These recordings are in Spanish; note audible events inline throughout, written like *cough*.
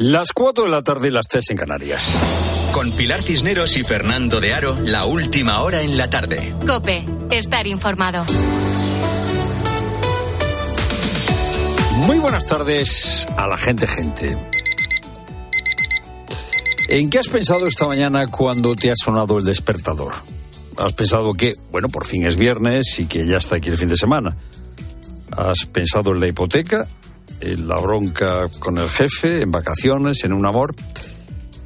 Las 4 de la tarde y las 3 en Canarias. Con Pilar Cisneros y Fernando de Aro, la última hora en la tarde. Cope, estar informado. Muy buenas tardes a la gente, gente. ¿En qué has pensado esta mañana cuando te ha sonado el despertador? ¿Has pensado que, bueno, por fin es viernes y que ya está aquí el fin de semana? ¿Has pensado en la hipoteca? En la bronca con el jefe, en vacaciones, en un amor.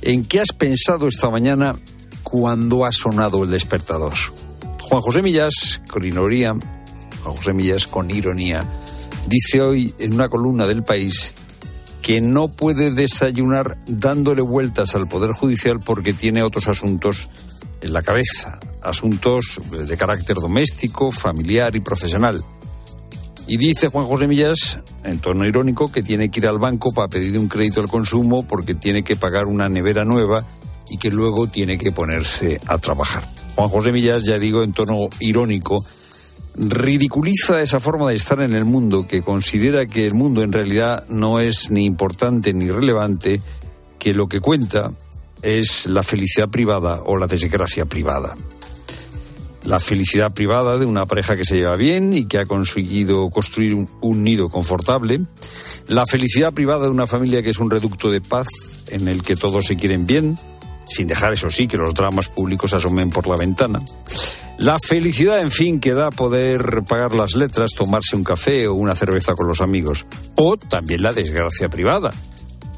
¿En qué has pensado esta mañana cuando ha sonado el despertador? Juan José Millas, con ironía, Juan José Millas con ironía, dice hoy en una columna del país que no puede desayunar dándole vueltas al Poder Judicial porque tiene otros asuntos en la cabeza, asuntos de carácter doméstico, familiar y profesional. Y dice Juan José Millas, en tono irónico, que tiene que ir al banco para pedir un crédito al consumo porque tiene que pagar una nevera nueva y que luego tiene que ponerse a trabajar. Juan José Millas, ya digo, en tono irónico, ridiculiza esa forma de estar en el mundo, que considera que el mundo en realidad no es ni importante ni relevante, que lo que cuenta es la felicidad privada o la desgracia privada la felicidad privada de una pareja que se lleva bien y que ha conseguido construir un, nido confortable, la felicidad privada de una familia que es un reducto de paz en el que todos se quieren bien, sin dejar eso sí que los dramas públicos asomen por la ventana. La felicidad, en fin, que da poder pagar las letras, tomarse un café o una cerveza con los amigos. O también la desgracia privada.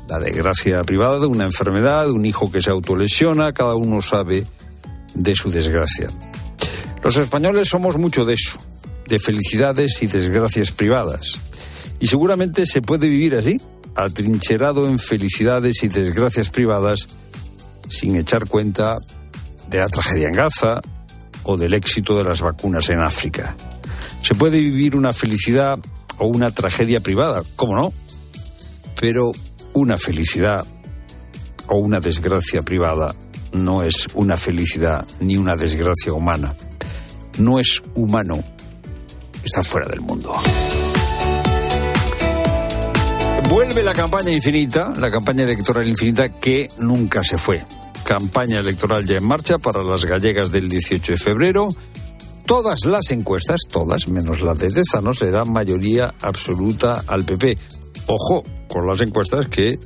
La desgracia privada de una enfermedad, un hijo que se autolesiona, cada uno sabe de su desgracia. Los españoles somos mucho de eso, de felicidades y desgracias privadas. Y seguramente se puede vivir así, atrincherado en felicidades y desgracias privadas, sin echar cuenta de la tragedia en Gaza o del éxito de las vacunas en África. Se puede vivir una felicidad o una tragedia privada, ¿cómo no? Pero una felicidad o una desgracia privada no es una felicidad ni una desgracia humana no es humano, está fuera del mundo. Vuelve la campaña infinita, la campaña electoral infinita que nunca se fue. Campaña electoral ya en marcha para las gallegas del 18 de febrero. Todas las encuestas, todas, menos la de Tezanos, le dan mayoría absoluta al PP. Ojo con las encuestas que eh,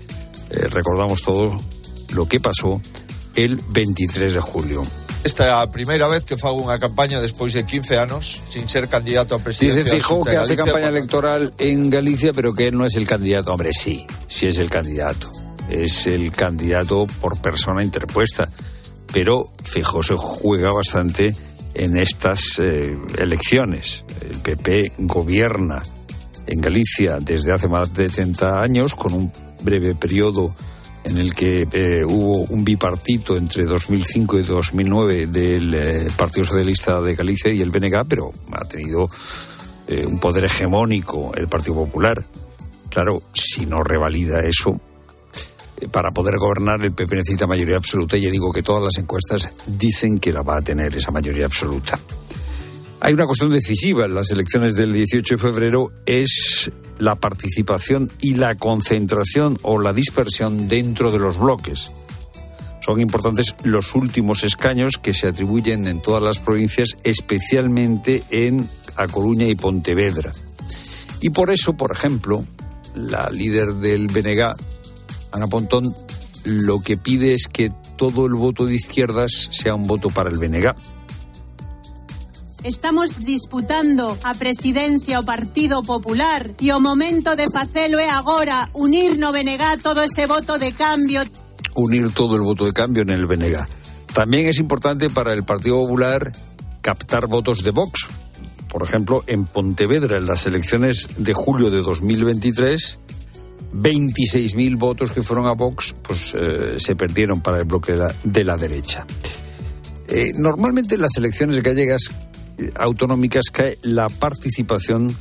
recordamos todo lo que pasó el 23 de julio. Esta é a primeira vez que fago unha campaña despois de 15 anos sin ser candidato a presidencia. Dice Fijo que hace campaña electoral en Galicia, pero que él no es el candidato. Hombre, sí, sí es el candidato. Es el candidato por persona interpuesta. Pero Fijo se juega bastante en estas eh, elecciones. El PP gobierna en Galicia desde hace más de 30 años con un breve periodo en el que eh, hubo un bipartito entre 2005 y 2009 del eh, Partido Socialista de Galicia y el BNG, pero ha tenido eh, un poder hegemónico el Partido Popular. Claro, si no revalida eso, para poder gobernar el PP necesita mayoría absoluta y ya digo que todas las encuestas dicen que la va a tener esa mayoría absoluta. Hay una cuestión decisiva en las elecciones del 18 de febrero, es la participación y la concentración o la dispersión dentro de los bloques. Son importantes los últimos escaños que se atribuyen en todas las provincias, especialmente en A Coruña y Pontevedra. Y por eso, por ejemplo, la líder del BNG, Ana Pontón, lo que pide es que todo el voto de izquierdas sea un voto para el BNG Estamos disputando a presidencia o Partido Popular y o momento de facelo é agora unir no todo ese voto de cambio. Unir todo el voto de cambio en el BNG. También es importante para el Partido Popular captar votos de Vox. Por ejemplo, en Pontevedra, en las elecciones de julio de 2023, 26.000 votos que fueron a Vox pues, eh, se perdieron para el bloque de la, de la derecha. Eh, normalmente en las elecciones gallegas autonómicas cae la participación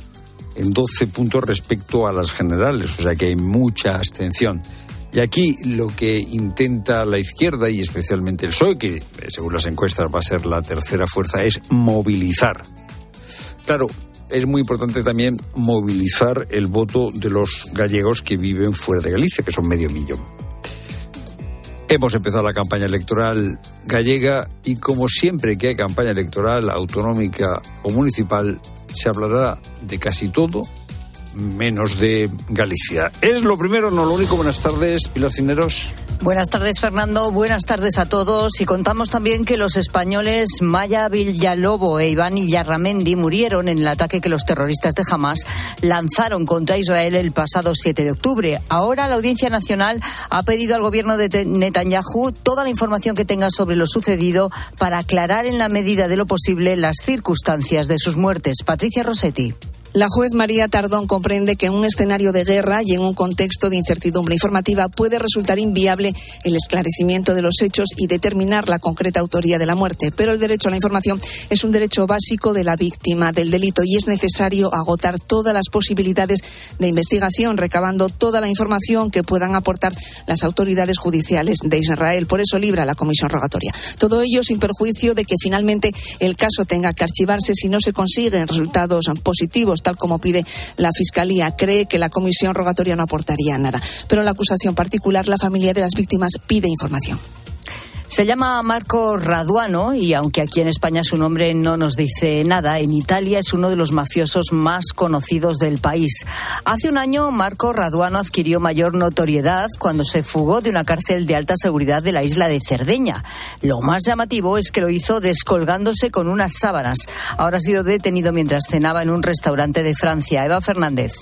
en 12 puntos respecto a las generales, o sea que hay mucha abstención. Y aquí lo que intenta la izquierda y especialmente el PSOE, que según las encuestas va a ser la tercera fuerza, es movilizar. Claro, es muy importante también movilizar el voto de los gallegos que viven fuera de Galicia, que son medio millón. Hemos empezado la campaña electoral gallega y como siempre que hay campaña electoral autonómica o municipal, se hablará de casi todo menos de Galicia. Es lo primero, no lo único. Buenas tardes, Pilar Cineros. Buenas tardes, Fernando. Buenas tardes a todos. Y contamos también que los españoles Maya Villalobo e Iván Illarramendi murieron en el ataque que los terroristas de Hamas lanzaron contra Israel el pasado 7 de octubre. Ahora la Audiencia Nacional ha pedido al gobierno de Netanyahu toda la información que tenga sobre lo sucedido para aclarar en la medida de lo posible las circunstancias de sus muertes. Patricia Rossetti. La juez María Tardón comprende que en un escenario de guerra y en un contexto de incertidumbre informativa puede resultar inviable el esclarecimiento de los hechos y determinar la concreta autoría de la muerte. Pero el derecho a la información es un derecho básico de la víctima del delito y es necesario agotar todas las posibilidades de investigación, recabando toda la información que puedan aportar las autoridades judiciales de Israel. Por eso libra la comisión rogatoria. Todo ello sin perjuicio de que finalmente el caso tenga que archivarse si no se consiguen resultados positivos tal como pide la Fiscalía. Cree que la comisión rogatoria no aportaría nada. Pero en la acusación particular, la familia de las víctimas pide información. Se llama Marco Raduano y aunque aquí en España su nombre no nos dice nada, en Italia es uno de los mafiosos más conocidos del país. Hace un año Marco Raduano adquirió mayor notoriedad cuando se fugó de una cárcel de alta seguridad de la isla de Cerdeña. Lo más llamativo es que lo hizo descolgándose con unas sábanas. Ahora ha sido detenido mientras cenaba en un restaurante de Francia. Eva Fernández.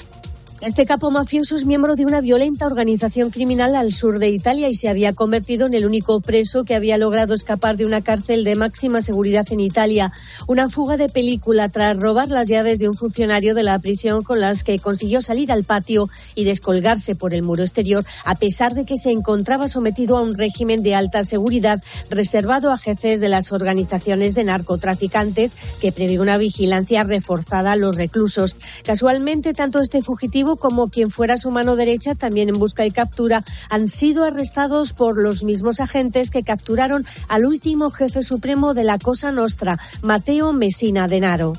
Este capo mafioso es miembro de una violenta organización criminal al sur de Italia y se había convertido en el único preso que había logrado escapar de una cárcel de máxima seguridad en Italia. Una fuga de película tras robar las llaves de un funcionario de la prisión con las que consiguió salir al patio y descolgarse por el muro exterior, a pesar de que se encontraba sometido a un régimen de alta seguridad reservado a jefes de las organizaciones de narcotraficantes que prevé una vigilancia reforzada a los reclusos. Casualmente, tanto este fugitivo como quien fuera su mano derecha, también en busca y captura, han sido arrestados por los mismos agentes que capturaron al último jefe supremo de la Cosa Nostra, Mateo Messina Denaro.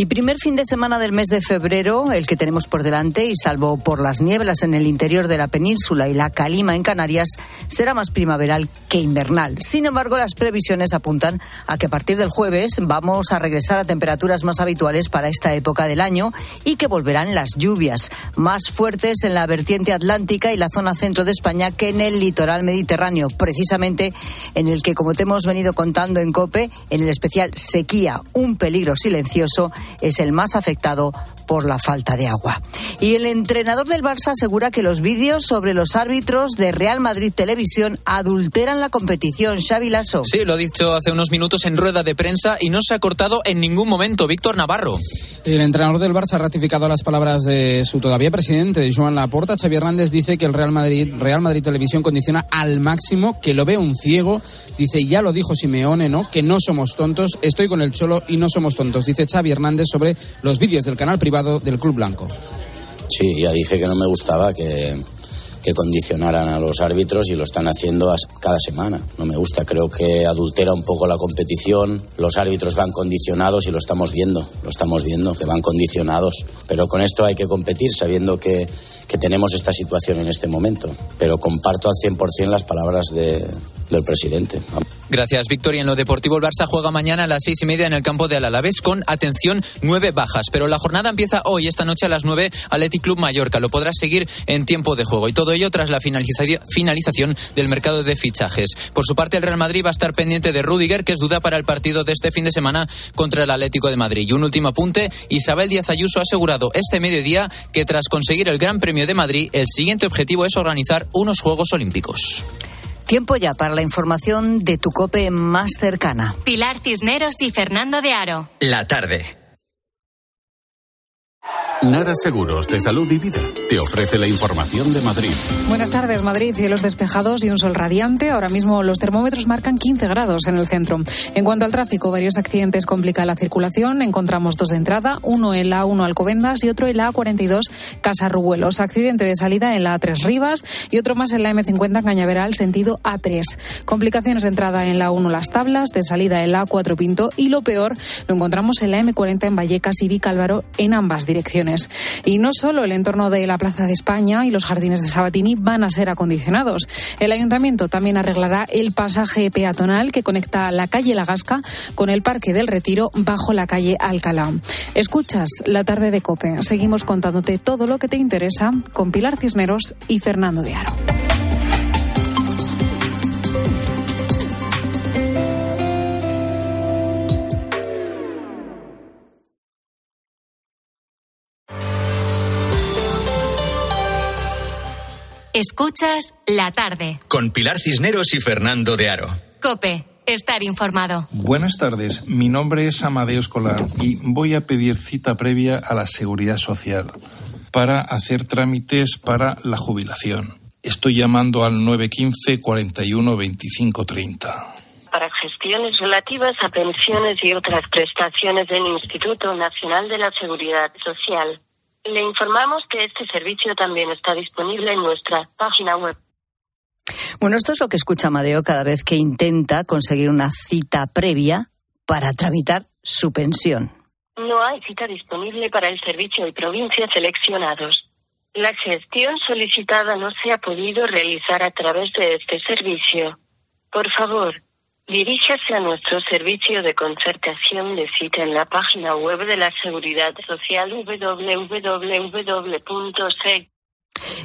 Y primer fin de semana del mes de febrero, el que tenemos por delante, y salvo por las nieblas en el interior de la península y la calima en Canarias, será más primaveral que invernal. Sin embargo, las previsiones apuntan a que a partir del jueves vamos a regresar a temperaturas más habituales para esta época del año y que volverán las lluvias, más fuertes en la vertiente atlántica y la zona centro de España que en el litoral mediterráneo, precisamente en el que, como te hemos venido contando en COPE, en el especial sequía, un peligro silencioso, es el más afectado por la falta de agua. Y el entrenador del Barça asegura que los vídeos sobre los árbitros de Real Madrid Televisión adulteran la competición. Xavi Lasso. Sí, lo ha dicho hace unos minutos en rueda de prensa y no se ha cortado en ningún momento. Víctor Navarro. El entrenador del Barça ha ratificado las palabras de su todavía presidente, Joan Laporta. Xavi Hernández dice que el Real Madrid, Real Madrid Televisión condiciona al máximo, que lo ve un ciego. Dice, ya lo dijo Simeone, ¿no? Que no somos tontos. Estoy con el Cholo y no somos tontos. Dice Xavi Hernández sobre los vídeos del canal privado del Club Blanco. Sí, ya dije que no me gustaba que, que condicionaran a los árbitros y lo están haciendo cada semana. No me gusta, creo que adultera un poco la competición. Los árbitros van condicionados y lo estamos viendo, lo estamos viendo, que van condicionados. Pero con esto hay que competir sabiendo que, que tenemos esta situación en este momento. Pero comparto al 100% las palabras de, del presidente. Gracias, Victoria. En lo deportivo, el Barça juega mañana a las seis y media en el campo de Alavés con, atención, nueve bajas. Pero la jornada empieza hoy, esta noche a las nueve, Athletic Club Mallorca. Lo podrás seguir en tiempo de juego. Y todo ello tras la finalización del mercado de fichajes. Por su parte, el Real Madrid va a estar pendiente de Rudiger, que es duda para el partido de este fin de semana contra el Atlético de Madrid. Y un último apunte, Isabel Díaz Ayuso ha asegurado este mediodía que tras conseguir el Gran Premio de Madrid, el siguiente objetivo es organizar unos Juegos Olímpicos. Tiempo ya para la información de tu cope más cercana. Pilar Cisneros y Fernando de Aro. La tarde. Nara Seguros de Salud y Vida te ofrece la información de Madrid. Buenas tardes, Madrid. Cielos despejados y un sol radiante. Ahora mismo los termómetros marcan 15 grados en el centro. En cuanto al tráfico, varios accidentes complican la circulación. Encontramos dos de entrada, uno en la A1 Alcobendas y otro en la A42 Casarrubuelos. Accidente de salida en la A3 Rivas y otro más en la M50 Cañaveral, sentido A3. Complicaciones de entrada en la A1 Las Tablas, de salida en la A4 Pinto y lo peor lo encontramos en la M40 en Vallecas y Vicálvaro en ambas direcciones. Y no solo el entorno de la Plaza de España y los jardines de Sabatini van a ser acondicionados. El ayuntamiento también arreglará el pasaje peatonal que conecta la calle La Gasca con el Parque del Retiro bajo la calle Alcalá. Escuchas la tarde de Cope. Seguimos contándote todo lo que te interesa con Pilar Cisneros y Fernando de Aro. Escuchas la tarde. Con Pilar Cisneros y Fernando de Aro. Cope, estar informado. Buenas tardes, mi nombre es Amadeo Escolar y voy a pedir cita previa a la Seguridad Social para hacer trámites para la jubilación. Estoy llamando al 915 41 25 30 para gestiones relativas a pensiones y otras prestaciones del Instituto Nacional de la Seguridad Social. Le informamos que este servicio también está disponible en nuestra página web. Bueno, esto es lo que escucha Amadeo cada vez que intenta conseguir una cita previa para tramitar su pensión. No hay cita disponible para el servicio de provincias seleccionados. La gestión solicitada no se ha podido realizar a través de este servicio. Por favor, Diríjase a nuestro servicio de concertación de cita en la página web de la Seguridad Social www.sec.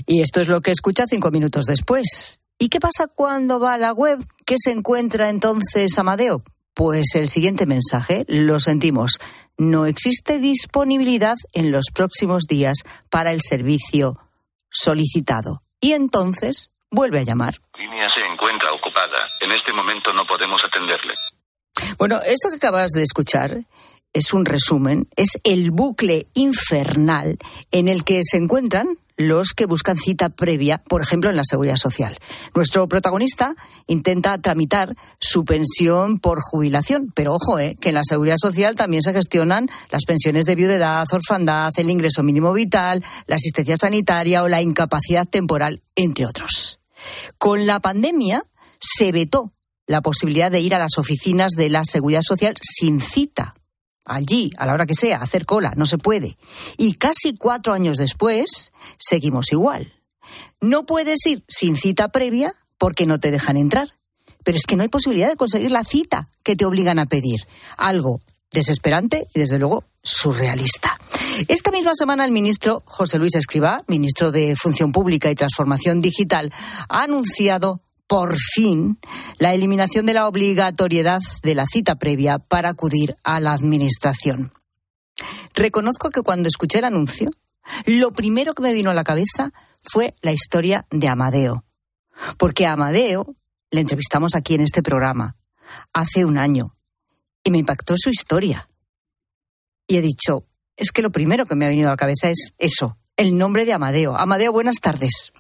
Y esto es lo que escucha cinco minutos después. ¿Y qué pasa cuando va a la web? ¿Qué se encuentra entonces Amadeo? Pues el siguiente mensaje, lo sentimos, no existe disponibilidad en los próximos días para el servicio solicitado. Y entonces vuelve a llamar. Línea se encuentra ocupada. En este momento no podemos atenderle. Bueno, esto que acabas de escuchar es un resumen, es el bucle infernal en el que se encuentran los que buscan cita previa, por ejemplo, en la seguridad social. Nuestro protagonista intenta tramitar su pensión por jubilación, pero ojo, eh, que en la seguridad social también se gestionan las pensiones de viudedad, orfandad, el ingreso mínimo vital, la asistencia sanitaria o la incapacidad temporal, entre otros. Con la pandemia se vetó la posibilidad de ir a las oficinas de la seguridad social sin cita. Allí, a la hora que sea, hacer cola, no se puede. Y casi cuatro años después, seguimos igual. No puedes ir sin cita previa porque no te dejan entrar. Pero es que no hay posibilidad de conseguir la cita que te obligan a pedir. Algo desesperante y, desde luego, surrealista. Esta misma semana el ministro José Luis Escribá, ministro de Función Pública y Transformación Digital, ha anunciado por fin la eliminación de la obligatoriedad de la cita previa para acudir a la Administración. Reconozco que cuando escuché el anuncio, lo primero que me vino a la cabeza fue la historia de Amadeo. Porque a Amadeo le entrevistamos aquí en este programa hace un año y me impactó su historia. Y he dicho, es que lo primero que me ha venido a la cabeza es eso, el nombre de Amadeo. Amadeo, buenas tardes.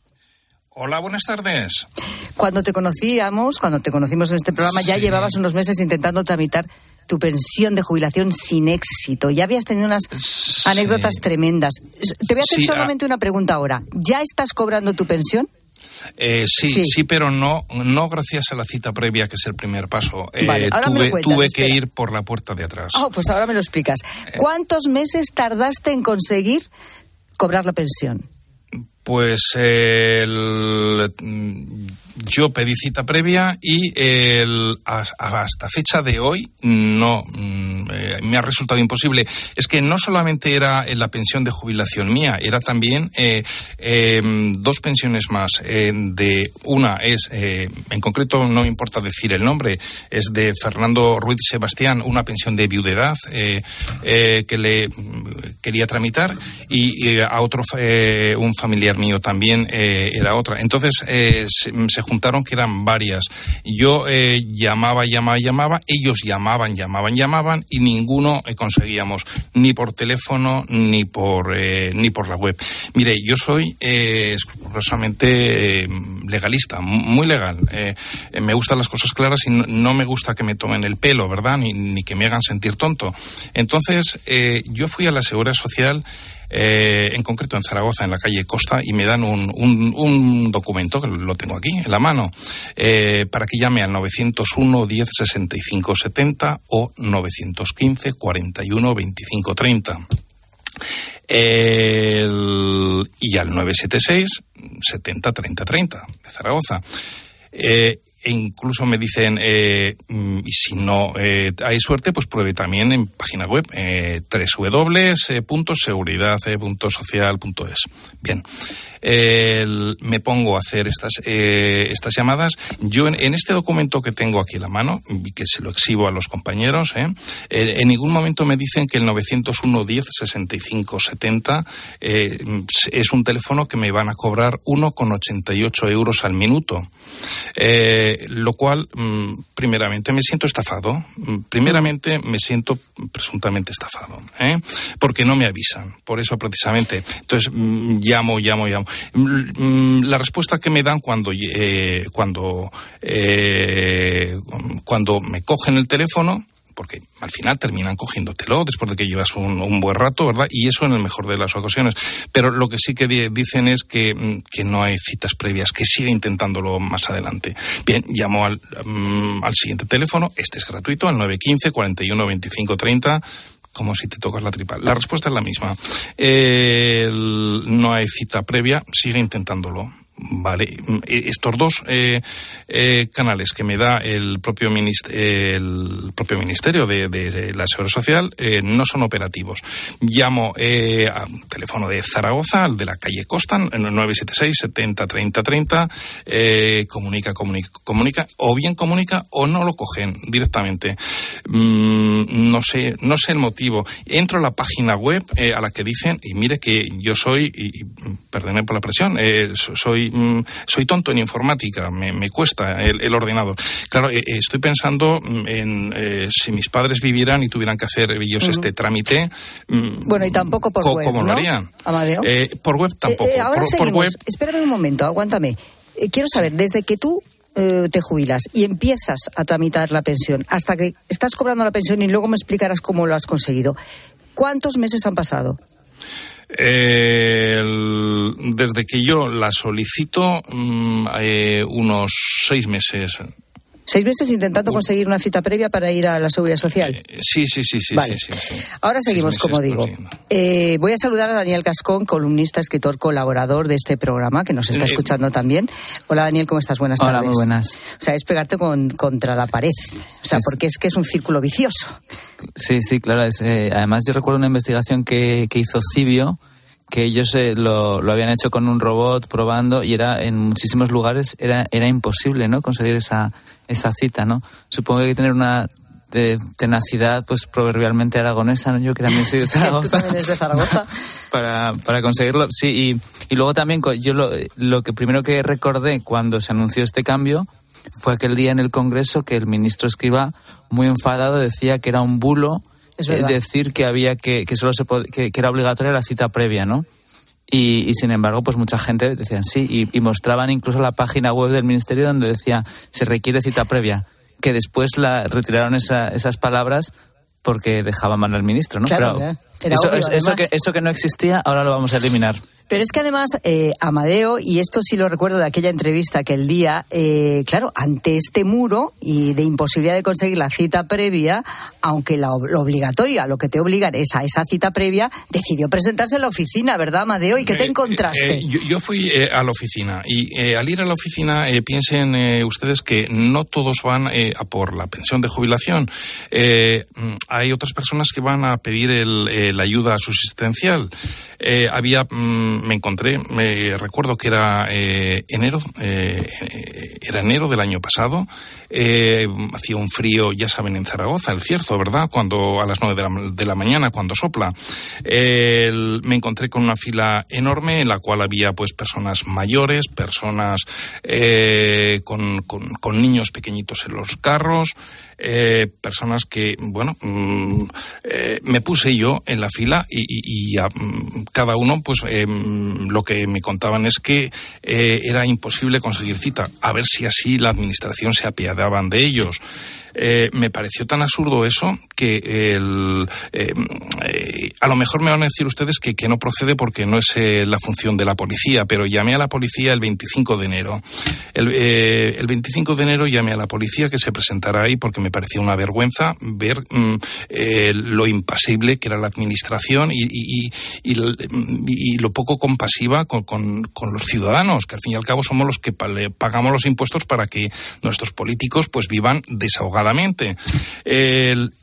Hola, buenas tardes. Cuando te conocíamos, cuando te conocimos en este programa, ya llevabas unos meses intentando tramitar tu pensión de jubilación sin éxito. Ya habías tenido unas anécdotas tremendas. Te voy a hacer solamente una pregunta ahora. ¿Ya estás cobrando tu pensión? Eh, sí, sí, pero no, no gracias a la cita previa, que es el primer paso. Eh, tuve, que ir por la puerta de atrás. Oh, pues ahora me lo explicas. Eh. ¿Cuántos meses tardaste en conseguir cobrar la pensión? Pues el yo pedí cita previa y el, hasta fecha de hoy no mm, eh, me ha resultado imposible. Es que no solamente era la pensión de jubilación mía, era también eh, em, dos pensiones más. Eh, de una es, en concreto no importa decir el nombre, es de Fernando Ruiz Sebastián, una pensión de viudedad que le quería tramitar y, a otro un familiar mío también era otra. Entonces se, se apuntaron que eran varias. Yo eh, llamaba, llamaba, llamaba, ellos llamaban, llamaban, llamaban y ninguno eh, conseguíamos ni por teléfono ni por eh, ni por la web. Mire, yo soy escrupulosamente legalista, muy legal. Me gustan las cosas claras y no, me gusta que me tomen el pelo, ¿verdad? Ni, ni que me hagan sentir tonto. Entonces, yo fui a la Seguridad Social eh, en concreto en Zaragoza, en la calle Costa, y me dan un, un, documento, que lo tengo aquí en la mano, eh, para que llame al 901 10 65 70 o 915 41 25 30. El- y al 976 70 30 30 de Zaragoza. Eh, e incluso me dicen, eh, mm, si no eh, hay suerte, pues pruebe también en página web eh, www.seguridad.social.es. Bien, me pongo a hacer estas, eh, estas llamadas. Yo en, en este documento que tengo aquí en la mano, que se lo exhibo a los compañeros, ¿eh? En ningún momento me dicen que el 901 10 65 70 eh, es un teléfono que me van a cobrar 1,88 euros al minuto. Lo cual, mm, primeramente, me siento estafado. Mm, Primeramente, me siento presuntamente estafado, ¿eh? porque no me avisan. Por eso, precisamente. Entonces, mm, llamo, llamo, llamo. Mm, La respuesta que me dan cuando, eh, cuando, eh, cuando me cogen el teléfono, porque al final terminan cogiéndotelo después de que llevas un, un buen rato, ¿verdad? Y eso en el mejor de las ocasiones. Pero lo que sí que di- dicen es que, mm, que no hay citas previas, que sigue intentándolo más adelante. Bien, llamo al, mm, al siguiente teléfono, este es gratuito, al 915 41 25 30 como si te tocas la tripa. La respuesta es la misma. No hay cita previa, sigue intentándolo. Vale, eh, estos dos eh, eh, canales que me da el propio, el propio Ministerio de, la Seguridad Social no son operativos. Llamo a un teléfono de Zaragoza, al de la calle Costa, en el 976 70 30 30, eh, comunica, comunica, comunica, o bien comunica o no lo cogen directamente. Mm, no sé, no sé el motivo. Entro a la página web a la que dicen, y mire que yo soy, y, y, perdone por la presión, so- soy, mm, soy tonto en informática, me, me cuesta el, el ordenador. Claro, eh, eh, estoy pensando mm, en eh, si mis padres vivieran y tuvieran que hacer ellos este trámite, mm, Bueno, y tampoco por co- web, ¿cómo lo ¿no? harían? Amadeo. Eh, por web tampoco. Ahora por, por web Espérame un momento, aguántame. Quiero saber, desde que tú te jubilas y empiezas a tramitar la pensión hasta que estás cobrando la pensión y luego me explicarás cómo lo has conseguido, ¿cuántos meses han pasado? Eh, desde que yo la solicito, mm, eh, unos seis meses. ¿Seis meses intentando conseguir una cita previa para ir a la seguridad social? Eh, Sí, sí, sí, sí, Vale. sí, sí, sí. Ahora seguimos, como digo. consiguiendo. Eh, voy a saludar a Daniel Cascón, columnista, escritor, colaborador de este programa, que nos está Eh, escuchando también. Hola, Daniel, ¿cómo estás? Buenas Hola, tardes. muy buenas. O sea, es pegarte con, contra la pared. O sea, Es- porque es que es un círculo vicioso. Sí, sí, claro. Es, eh, además, yo recuerdo una investigación que, que hizo Cibio, que ellos eh, lo, lo habían hecho con un robot probando y era en muchísimos lugares era, era imposible, ¿no? Conseguir esa, esa cita, ¿no? Supongo que hay que tener una de tenacidad, pues proverbialmente aragonesa, ¿no? Yo que también soy de *laughs* Tú Zaragoza. también eres de Zaragoza. *laughs* para, para conseguirlo. Sí, y, y luego también yo lo, lo que primero que recordé cuando se anunció este cambio fue aquel día en el Congreso que el ministro Escriba, muy enfadado, decía que era un bulo Es eh, decir que había que, que solo se que, que era obligatoria la cita previa, ¿no? Y, y sin embargo, pues mucha gente decían sí y, y mostraban incluso la página web del ministerio donde decía se requiere cita previa, que después la retiraron esa- esas palabras porque dejaba mal al ministro, ¿no? Claro, Pero era- era eso, obvio, eso, que, eso que no existía, ahora lo vamos a eliminar. Pero es que además, eh, Amadeo, y esto sí lo recuerdo de aquella entrevista que el día, eh, claro, ante este muro y de imposibilidad de conseguir la cita previa, aunque la, lo obligatoria, lo que te obligan es a esa cita previa, decidió presentarse en la oficina, ¿verdad, Amadeo? ¿Y qué te Eh, encontraste? eh, yo, yo fui eh, a la oficina y al ir a la oficina piensen eh, ustedes que no todos van eh, a por la pensión de jubilación. Eh, mm, hay otras personas que van a pedir el, la ayuda subsistencial. había, mm, me encontré, me recuerdo que era eh, enero, eh, era enero del año pasado, eh, hacía un frío, ya saben, en Zaragoza, el cierzo, ¿verdad? Cuando a las nueve de la, de la mañana, cuando sopla. Me encontré con una fila enorme en la cual había pues personas mayores, personas eh, con niños pequeñitos en los carros, eh, personas que, bueno, mm, eh, me puse yo en la fila y, y- y mm, cada uno, pues eh, lo que me contaban es que eh, era imposible conseguir cita. A ver si así la administración se apiadaban de ellos. Eh, me pareció tan absurdo eso que el, eh, eh, a lo mejor me van a decir ustedes que, que no procede porque no es eh, la función de la policía, pero llamé a la policía el 25 de enero. El, el 25 de enero llamé a la policía que se presentara ahí porque me parecía una vergüenza ver mm, lo impasible que era la administración y, y- lo poco compasiva con, con- con los ciudadanos, que al fin y al cabo somos los que pagamos los impuestos para que nuestros políticos pues vivan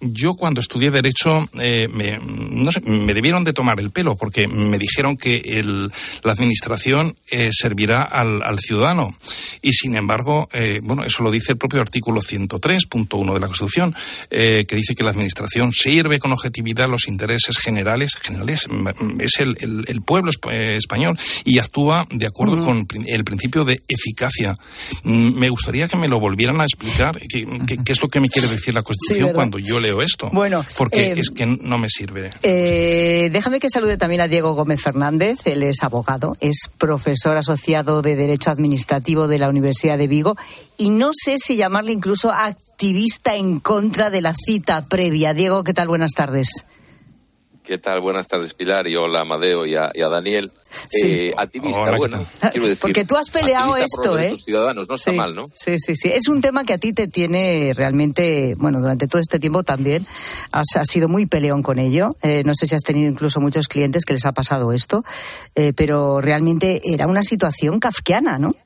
yo cuando estudié Derecho eh, me, no sé, me debieron de tomar el pelo porque me dijeron que el- la administración eh, servirá al, al ciudadano. Y sin embargo, eh, bueno, eso lo dice el propio artículo 103.1 de la Constitución, que dice que la administración sirve con objetividad los intereses generales, generales mm, es el, el- el pueblo esp- español y actúa de acuerdo con el principio de eficacia. Mm, Me gustaría que me lo volvieran a explicar qué es lo que me quiere decir la Constitución cuando yo leo esto. Bueno, porque eh, es que no me sirve. Eh, déjame que salude también a Diego Gómez Fernández. Él es abogado, es profesor asociado de Derecho Administrativo de la Universidad de Vigo y no sé si llamarle incluso activista en contra de la cita previa. Diego, ¿qué tal? Buenas tardes. ¿Qué tal? Buenas tardes, Pilar, y hola, Amadeo, y a, y a Daniel. Eh, activista, Hola, ¿qué bueno, quiero decir... Porque tú has peleado por esto, los ¿eh? derechos ciudadanos, no está Sí, mal, ¿no? Sí, sí, sí. Es un tema que a ti te tiene realmente, bueno, durante todo este tiempo también has, has sido muy peleón con ello. Eh, no sé si has tenido incluso muchos clientes que les ha pasado esto, eh, pero realmente era una situación kafkiana, ¿no?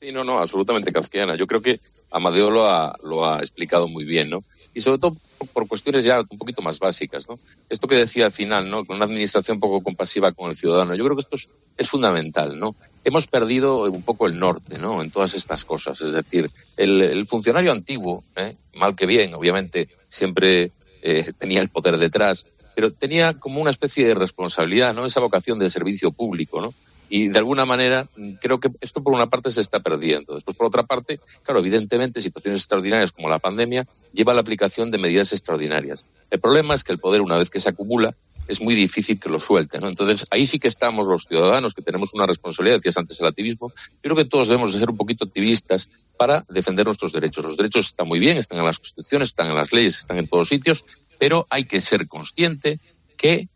Sí, no, no, absolutamente kafkiana. Yo creo que Amadeo lo ha, lo ha explicado muy bien, ¿no? Y sobre todo por, cuestiones ya un poquito más básicas, ¿no? Esto que decía al final, ¿no? Con una administración poco compasiva con el ciudadano. Yo creo que esto es, es fundamental, ¿no? Hemos perdido un poco el norte, ¿no? En todas estas cosas. Es decir, el, el funcionario antiguo, ¿eh? mal que bien, obviamente, siempre eh, tenía el poder detrás, pero tenía como una especie de responsabilidad, ¿no? Esa vocación de servicio público, ¿no? Y de alguna manera mm, creo que esto por una parte se está perdiendo. Después, por otra parte, claro, evidentemente situaciones extraordinarias como la pandemia lleva a la aplicación de medidas extraordinarias. El problema es que el poder, una vez que se acumula, es muy difícil que lo suelte. ¿no? Entonces, ahí sí que estamos los ciudadanos, que tenemos una responsabilidad, decías antes el activismo. Yo creo que todos debemos de ser un poquito activistas para defender nuestros derechos. Los derechos están muy bien, están en las constituciones, están en las leyes, están en todos sitios, pero hay que ser consciente que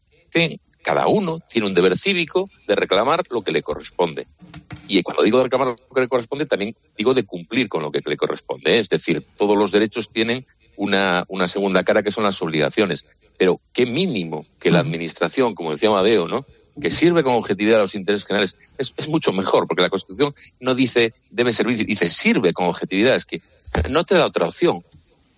cada uno tiene un deber cívico de reclamar lo que le corresponde. Y cuando digo de reclamar lo que le corresponde, también digo de cumplir con lo que le corresponde. Es decir, todos los derechos tienen una, una segunda cara que son las obligaciones. Pero qué mínimo que la administración, como decía Amadeo, ¿no? que sirve con objetividad a los intereses generales, es, es mucho mejor, porque la Constitución no dice debe servir, dice sirve con objetividad. Es que no te da otra opción.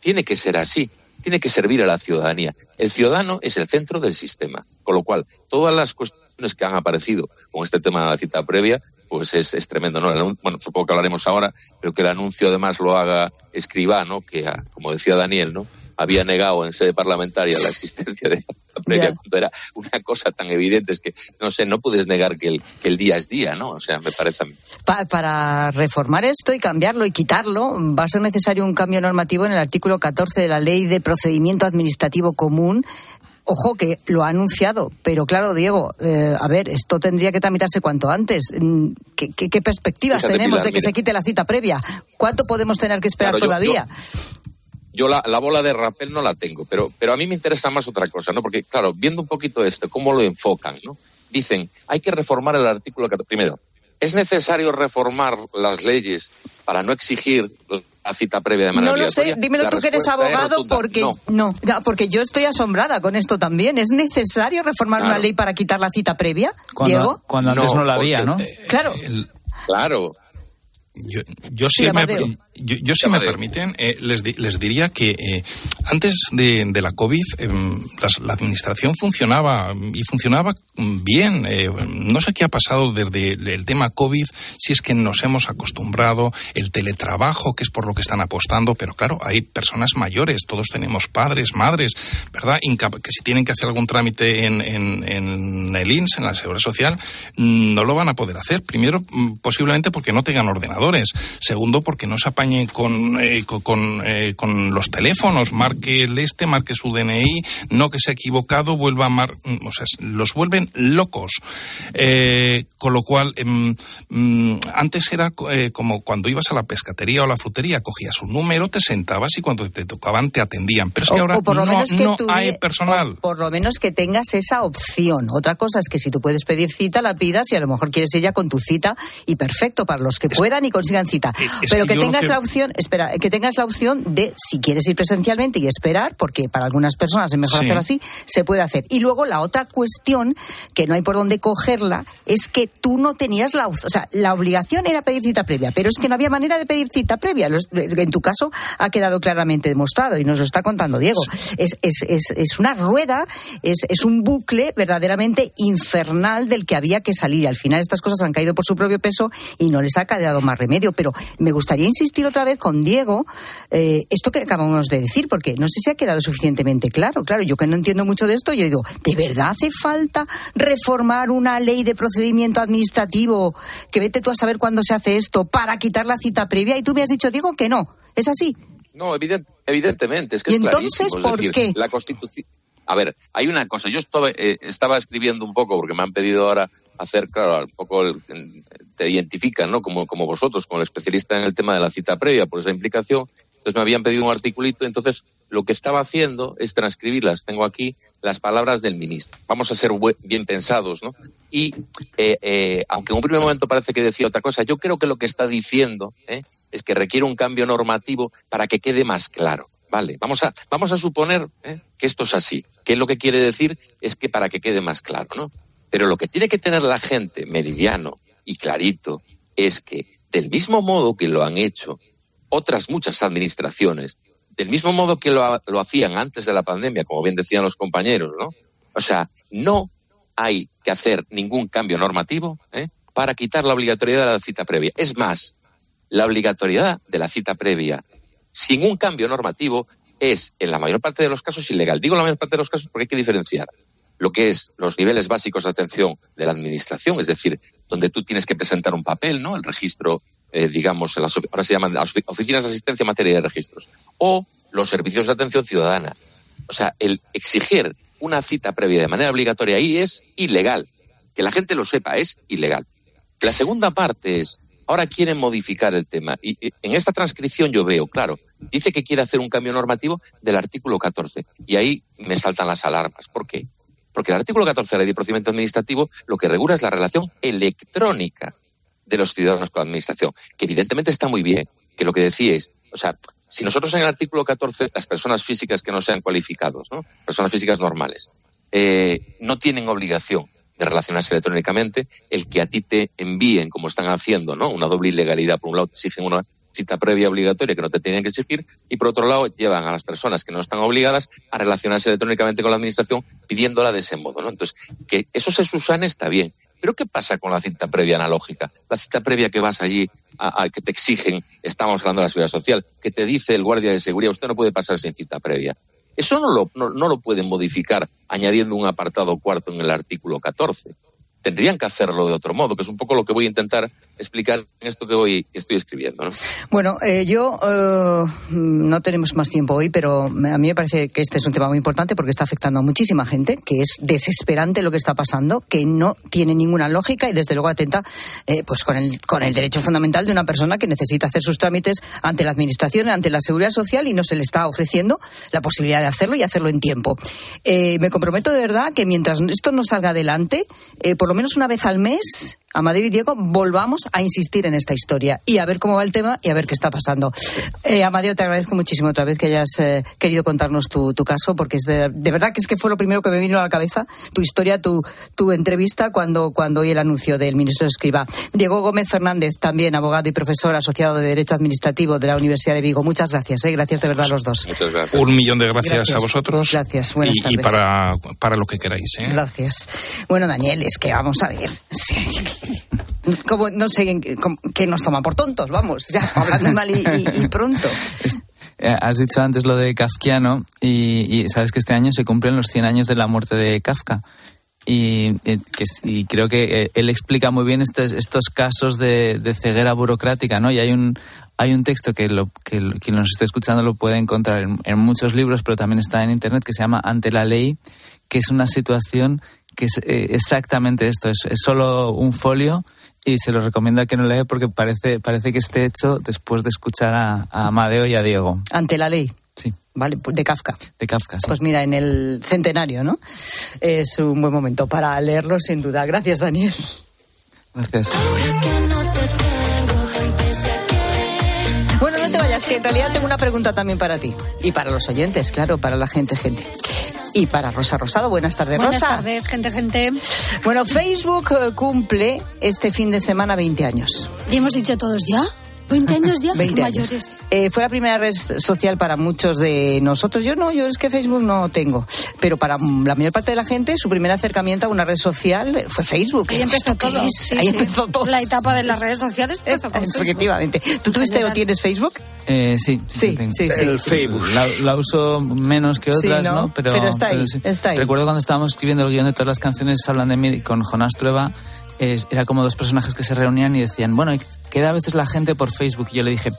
Tiene que ser así. Tiene que servir a la ciudadanía. El ciudadano es el centro del sistema. Con lo cual, todas las cuestiones que han aparecido con este tema de la cita previa, pues es, es tremendo. ¿no? Bueno, supongo que hablaremos ahora, pero que el anuncio además lo haga Escribá, ¿no? que, como decía Daniel, ¿no? Había negado en sede parlamentaria la existencia de la cita previa cuando era una cosa tan evidente. Es que, no sé, no puedes negar que el, que el día es día, ¿no? O sea, me parece a mí. Pa- para reformar esto y cambiarlo y quitarlo, va a ser necesario un cambio normativo en el artículo 14 de la Ley de Procedimiento Administrativo Común. Ojo que lo ha anunciado, pero claro, Diego, eh, a ver, esto tendría que tramitarse cuanto antes. Mm, ¿Qué, qué- qué perspectivas Fíjate, tenemos Pilar, de que mira. se quite la cita previa? ¿Cuánto podemos tener que esperar Claro, yo- todavía? yo la, la bola de rapel no la tengo, pero, pero a mí me interesa más otra cosa, ¿no? Porque, claro, viendo un poquito esto, cómo lo enfocan, ¿no? Dicen, hay que reformar el artículo 14. Primero, ¿es necesario reformar las leyes para no exigir la cita previa de manera No lo sé, dímelo La tú que eres abogado porque no. no, ya, porque yo estoy asombrada con esto también. ¿Es necesario reformar una ley para quitar la cita previa, Cuando, Diego? cuando antes no, la había, ¿no? Claro. Claro. Yo, yo Sí, sí me, Amadeo. Yo, yo si me permiten, eh, les, di- les diría que eh, Antes de, de la COVID, eh, las, la administración funcionaba y funcionaba bien. Eh, no sé qué ha pasado desde el tema COVID, si es que nos hemos acostumbrado, el teletrabajo, que es por lo que están apostando, pero claro, hay personas mayores, todos tenemos padres, madres, ¿verdad? Incap que si tienen que hacer algún trámite en, en, en el INS, en la Seguridad Social, no lo van a poder hacer. Primero, posiblemente porque no tengan ordenadores. Segundo, porque no se con, eh, con, eh, con los teléfonos, marque el este, marque su DNI, no que se ha equivocado, vuelva a mar... O sea, los vuelven locos. Eh, con lo cual, eh, antes era eh, como cuando ibas a la pescatería o la frutería, cogías un número, te sentabas y cuando te tocaban te atendían. Pero es que O- ahora o por lo no, menos que no tuvi- hay personal. Por lo menos que tengas esa opción. Otra cosa es que si tú puedes pedir cita, la pidas y a lo mejor quieres ya con tu cita y perfecto para los que puedan y consigan cita. es Pero que tengas que- la opción, espera, que tengas la opción de si quieres ir presencialmente y esperar, porque para algunas personas es mejor Sí. hacerlo así, se puede hacer. Y luego la otra cuestión, que no hay por dónde cogerla, es que tú no tenías la opción, o sea, la obligación era pedir cita previa, pero es que no había manera de pedir cita previa. Es- En tu caso ha quedado claramente demostrado y nos lo está contando Diego. Es, es, es, es una rueda, es, es un bucle verdaderamente infernal del que había que salir. Y al final estas cosas han caído por su propio peso y no les ha quedado más remedio. Pero me gustaría insistir otra vez con Diego, eh, esto que acabamos de decir, porque no sé si ha quedado suficientemente claro. Claro, yo que no entiendo mucho de esto, yo digo, ¿de verdad hace falta reformar una ley de procedimiento administrativo que vete tú a saber cuándo se hace esto para quitar la cita previa? Y tú me has dicho, Diego, que no. ¿Es así? No, evident- evidentemente, es que ¿Y es entonces clarísimo. Es por decir, qué? La Constitución. A ver, hay una cosa. Yo estaba, eh, estaba escribiendo un poco porque me han pedido ahora hacer, claro, un poco el- te identifican, ¿no? Como, como vosotros, como el especialista en el tema de la cita previa, por esa implicación. Entonces me habían pedido un articulito. Entonces lo que estaba haciendo es transcribirlas. Tengo aquí las palabras del ministro. Vamos a ser bien pensados, ¿no? Y eh, eh, aunque en un primer momento parece que decía otra cosa, yo creo que lo que está diciendo ¿eh? es que requiere un cambio normativo para que quede más claro. Vale, vamos a, vamos a suponer ¿eh? que esto es así. Que lo que quiere decir es que para que quede más claro, ¿no? Pero lo que tiene que tener la gente meridiano y clarito es que del mismo modo que lo han hecho otras muchas administraciones, del mismo modo que lo, lo hacían antes de la pandemia, como bien decían los compañeros, ¿no? O sea, no hay que hacer ningún cambio normativo ¿eh? para quitar la obligatoriedad de la cita previa. Es más, la obligatoriedad de la cita previa sin un cambio normativo es, en la mayor parte de los casos, ilegal. Digo la mayor parte de los casos porque hay que diferenciar lo que es los niveles básicos de atención de la administración, es decir, donde tú tienes que presentar un papel, ¿no? El registro, eh, digamos, ahora se llaman las ofi- oficinas de asistencia en materia de registros, o los servicios de atención ciudadana. O sea, el exigir una cita previa de manera obligatoria ahí es ilegal. Que la gente lo sepa, es ilegal. La segunda parte es, ahora quieren modificar el tema. Y en esta transcripción yo veo, claro, dice que quiere hacer un cambio normativo del artículo 14. Y ahí me saltan las alarmas. ¿Por qué? Porque el artículo 14 de la ley de procedimiento administrativo lo que regula es la relación electrónica de los ciudadanos con la administración, que evidentemente está muy bien, que lo que decíais, o sea, si nosotros en el artículo 14, las personas físicas que no sean cualificados, ¿no? personas físicas normales, eh, no tienen obligación de relacionarse electrónicamente, el que a ti te envíen, como están haciendo, ¿no? Una doble ilegalidad. Por un lado, te exigen una cita previa obligatoria que no te tienen que exigir, y por otro lado, llevan a las personas que no están obligadas a relacionarse electrónicamente con la administración pidiéndola de ese modo, ¿no? Entonces, que eso se susane está bien. Pero ¿qué pasa con la cita previa analógica? La cita previa que vas allí, a, que te exigen, estamos hablando de la seguridad social, que te dice el guardia de seguridad, usted no puede pasar sin cita previa. Eso no lo, no lo pueden modificar añadiendo un apartado cuarto en el artículo 14. Tendrían que hacerlo de otro modo, que es un poco lo que voy a intentar explicar en esto que que estoy escribiendo. ¿no? Bueno, eh, yo eh, no tenemos más tiempo hoy, pero a mí me parece que este es un tema muy importante porque está afectando a muchísima gente, que es desesperante lo que está pasando, que no tiene ninguna lógica y desde luego atenta eh, pues con el, con el derecho fundamental de una persona que necesita hacer sus trámites ante la Administración, ante la Seguridad Social y no se le está ofreciendo la posibilidad de hacerlo y hacerlo en tiempo. Me comprometo de verdad que mientras esto no salga adelante, por lo menos una vez al mes Amadeo y Diego, volvamos a insistir en esta historia y a ver cómo va el tema y a ver qué está pasando. Eh, Amadeo, te agradezco muchísimo otra vez que hayas eh, querido contarnos tu, tu caso, porque es de, de verdad que es que fue lo primero que me vino a la cabeza, tu historia, tu, tu entrevista cuando, cuando oí el anuncio del ministro Escriba. Diego Gómez Fernández, también abogado y profesor asociado de Derecho Administrativo de la Universidad de Vigo. Muchas gracias, eh, gracias de verdad a los dos. Muchas gracias. Un millón de gracias, Gracias. a vosotros. Gracias, buenas y, y tardes. para, para lo que queráis. ¿eh? Gracias. Bueno, Daniel, es que vamos a ver. Sí. Como, no sé, qué- nos toma por tontos, vamos, ya, hablando mal y, pronto. Eh, Has dicho antes lo de Kafkiano y, sabes que este año se cumplen los 100 años de la muerte de Kafka. Y, eh, creo que eh, él explica muy bien estos, casos de, ceguera burocrática, ¿no? Y hay un, hay un texto que, lo, que quien nos esté escuchando lo puede encontrar en, en muchos libros, pero también está en Internet, que se llama Ante la Ley, que es una situación que es eh, exactamente esto, es, es solo un folio y se lo recomiendo a que no lea porque parece, parece que esté hecho después de escuchar a, a Amadeo y a Diego, Ante la ley. Sí. Vale, pues de Kafka. de Kafka. sí. Pues mira, en el centenario, ¿no? Es un buen momento para leerlo, sin duda. Gracias, Daniel. Gracias. Bueno, no te vayas, que en realidad tengo una pregunta también para ti. Y para los oyentes, claro, para la gente, gente. Y para Rosa Rosado. Buenas tardes, Buenas Rosa. tardes, gente, gente. Bueno, Facebook eh, cumple este fin de semana 20 años. ¿Y hemos dicho todos ya? ¿20 años ya? *laughs* 20 Qué años. mayores. Eh, fue la primera red social para muchos de nosotros. Yo no, yo es que Facebook no tengo. Pero para mm, la mayor parte de la gente, su primer acercamiento a una red social fue Facebook. Ahí empezó ¿Esto qué todo. Sí, Ahí sí. empezó todo. La etapa de las redes sociales empezó con *laughs* Facebook. Efectivamente. ¿Tú tuviste o tienes Facebook? Eh, sí, Sí, sí, sí. El Facebook. La, la uso menos que Sí, otras, ¿no? ¿no? Pero, Pero está ahí, sí. está ahí. Recuerdo cuando estábamos escribiendo el guion de todas las canciones Hablan de mí con Jonás Trueba, es- era como dos personajes que se reunían y decían, bueno, queda a veces la gente por Facebook. Y yo le dije,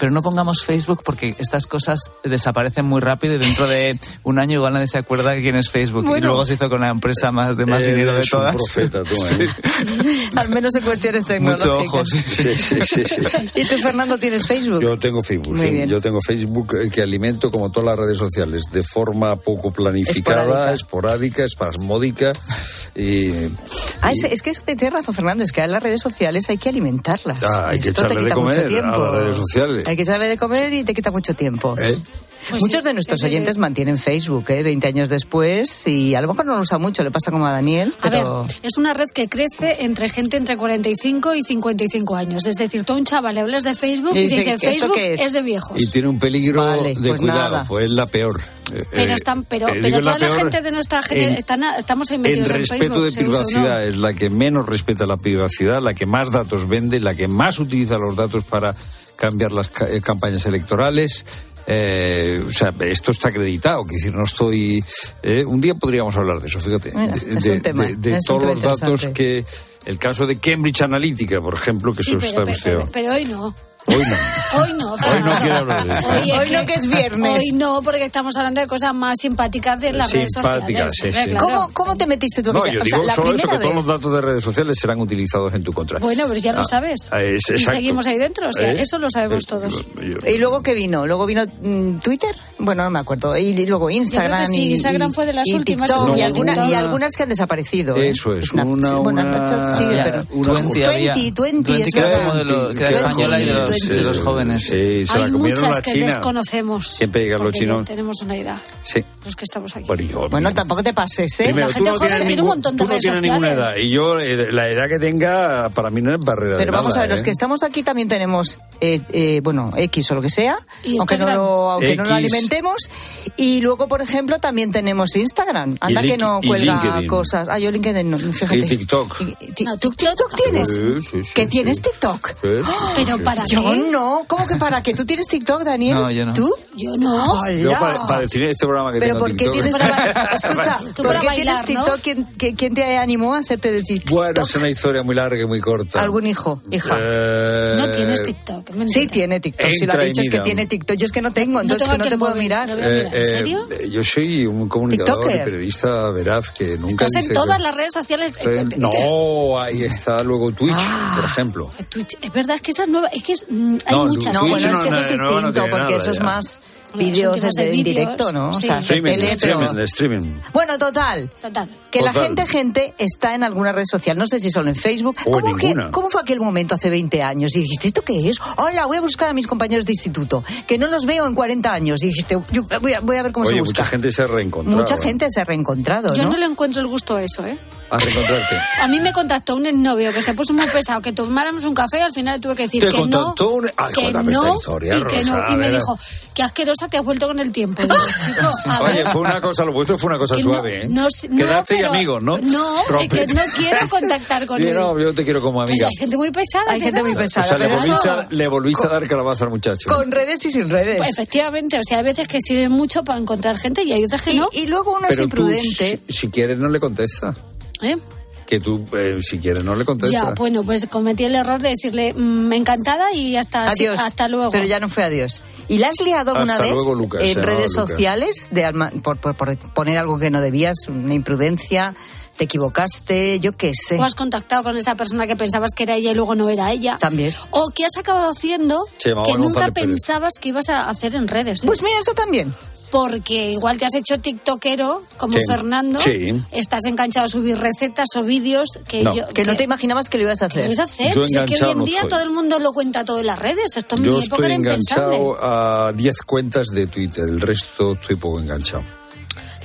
pero no pongamos Facebook porque estas cosas desaparecen muy rápido y dentro de un año igual nadie se acuerda de quién es Facebook. Y luego se hizo con la empresa más de más dinero de Eres un todas. profeta, tú, *laughs* ¿eh? *laughs* Al menos en cuestiones tecnológicas. Mucho ojo, sí, Sí, sí, sí, sí. ¿Y tú, Fernando, tienes Facebook? Yo tengo Facebook, Muy sí. bien. Yo tengo Facebook eh, que alimento como todas las redes sociales, de forma poco planificada, esporádica, espasmódica. Y, Ah, es, es que es que tienes razón, Fernando, es que a las redes sociales hay que alimentarlas. Ah, hay que Esto te echarle de quita comer mucho a tiempo. las redes sociales. Hay que echarle de comer y te quita mucho tiempo. ¿eh? Pues Muchos sí, de nuestros sí, oyentes mantienen Facebook, ¿eh? 20 años después, y a lo mejor no lo usa mucho, le pasa como a Daniel, A ver, pero... es una red que crece entre gente entre 45 y 55 años. Es decir, tú a un chaval le hablas de Facebook Y y, dice, dice ¿esto Facebook es? es? de viejos. Y tiene un peligro Vale, de pues cuidado, nada. pues es la peor. Pero, eh, están, pero, eh, pero toda la gente de nuestra generación en- están, estamos ahí En metidos en, respeto Facebook. de no. privacidad es la que menos respeta la privacidad, la que más datos vende, la que más utiliza los datos para cambiar las ca- eh, campañas electorales. Eh, o sea, esto está acreditado, que decir, no estoy. eh, un día podríamos hablar de eso, fíjate. Mira, de es de- un tema, de- de es un todos los datos que. El caso de Cambridge Analytica, por ejemplo, que Sí, eso pero, está pero, pero hoy no. Hoy no. Hoy no. Hoy no quiero hablar de eso. Hoy, es Hoy no, que es viernes. Hoy no, porque estamos hablando de cosas más simpáticas de las redes Simpáticas, sociales. sí, sí. ¿Cómo, ¿Cómo te metiste tú? No, yo o sea, digo la solo eso, que primera todos vez- los datos de redes sociales serán utilizados en tu contra. Bueno, pero ya lo Ah, sabes. ah, es- y seguimos ahí dentro, o sea, ¿Eh? eso lo sabemos Eh, todos. yo- ¿Y luego qué vino? ¿Luego vino mm, Twitter? Bueno, no me acuerdo. Y luego Instagram. sí, y, Instagram y- fue de las y últimas, TikTok, sí, y, no, alguna- una- y algunas que han desaparecido. ¿eh? Eso es, una- sí, bueno, una- Snapchat sigue, Ya, pero... una- Twenty había- 20, 20, Twenty es que era como de, lo, que era Twenty, española y de los, sí, de los jóvenes. Sí, se la Hay comieron muchas la que China. desconocemos. Siempre llegan los chinos. tenemos una edad, Sí. los que estamos aquí. Bueno, yo- Bueno, tampoco te pases, ¿eh? Primero, la gente no joven tiene un montón de tú no redes tienes ninguna sociales. edad. Y yo, eh, la edad que tenga, para mí no es barrera de Pero vamos nada, a ver, los ¿eh? que estamos aquí también tenemos, eh, eh, bueno, X o lo que sea, Y aunque, no lo, aunque no lo alimentemos. Y luego, por ejemplo, también tenemos Instagram. Anda que no cuelga LinkedIn. cosas. Ah, yo LinkedIn no, fíjate. Y TikTok. Y- No, ¿tú TikTok TikTok tienes? Sí, sí, sí, ¿Que sí. tienes TikTok? Sí, sí, Pero sí. para Yo no. ¿Cómo que para qué? ¿Tú tienes TikTok, Daniel? No, yo no. ¿Tú? Yo no. Yo para, para decir en este programa que Pero tengo ¿por qué TikTok. tienes *laughs* Escucha, Tú ¿por para qué bailar, tienes ¿no? TikTok? ¿Quién, qué- quién te animó a hacerte de TikTok? Bueno, es una historia muy larga y muy corta. ¿Algún hijo? Hija. Eh, No tienes TikTok. mentira. Sí, tiene TikTok. Si lo ha Entra dicho es que tiene TikTok. Yo es que no tengo, entonces tengo que no te puedo mirar. ¿En eh, serio? eh, yo soy un comunicador y periodista veraz que nunca Estás en todas que- las redes sociales. No, ahí está luego Twitch, Ah. por ejemplo. Twitch. Es verdad, es que esas nuevas. Es que es- hay No, muchas. No, bueno, es no, que eso es no, no, no distinto, porque nada eso es más vídeos son temas de en directo, ¿no? O sí. sea, hacer Streaming, tele, pero... streaming, streaming. Bueno, total. Total. Que la Total. gente, gente, está en alguna red social. No sé si solo en Facebook. O en ¿Cómo, que- ninguna. ¿Cómo fue aquel momento hace 20 años? Y dijiste, ¿esto qué es? Hola, voy a buscar a mis compañeros de instituto, que no los veo en 40 años. Y dijiste, yo voy a, voy a ver cómo Oye, se busca. mucha gente se ha reencontrado. Mucha gente se ha reencontrado, Yo ¿no? no le encuentro el gusto a eso, ¿eh? A reencontrarte. A mí me contactó un exnovio que se puso muy pesado, que tomáramos un café y al final tuve que decir ¿Te que no, contactó un- Ay, que no, historia, y que Rosa, no. Y me dijo, qué asquerosa te has vuelto con el tiempo. Digo, *laughs* chico, a Oye, ver, fue una cosa, lo vuestro fue una cosa que no- suave, ¿eh? no sé- no, Quedarte y amigos, ¿no? No, es que no quiero contactar con *laughs* él. no, yo te quiero como Pues amiga. hay gente muy pesada. Hay gente muy ¿verdad? o pesada. sea, le volviste, a, le volviste a dar calabaza al muchacho. Con redes y sin redes. Pues efectivamente, o sea, hay veces que sirven mucho para encontrar gente y hay otras que y, no. y luego uno es tú, imprudente. si, si quieres, no le contestas. ¿Eh? Que tú, eh, si quieres, no le contestas. Ya, bueno, pues cometí el error de decirle mm, encantada y hasta, Adiós. hasta luego. Pero ya no fue adiós. ¿Y la has liado alguna Hasta vez luego, Lucas, en redes Lucas. sociales de alma- por, por- por poner algo que no debías, una imprudencia? ¿Te equivocaste? Yo qué sé. O has contactado con esa persona que pensabas que era ella y luego no era ella. También. O que has acabado haciendo que nunca pensabas que ibas a hacer en redes. ¿eh? Pues mira, eso también. Porque igual te has hecho tiktokero, como Sí. Fernando. Sí. Estás enganchado a subir recetas o vídeos que No. yo... Que no te imaginabas que lo ibas a que hacer. lo ibas a hacer. Yo Si es que hoy en día todo el mundo lo cuenta todo en las redes. Esto en Yo mi época estoy era impensable. enganchado a 10 cuentas de Twitter, el resto estoy poco enganchado.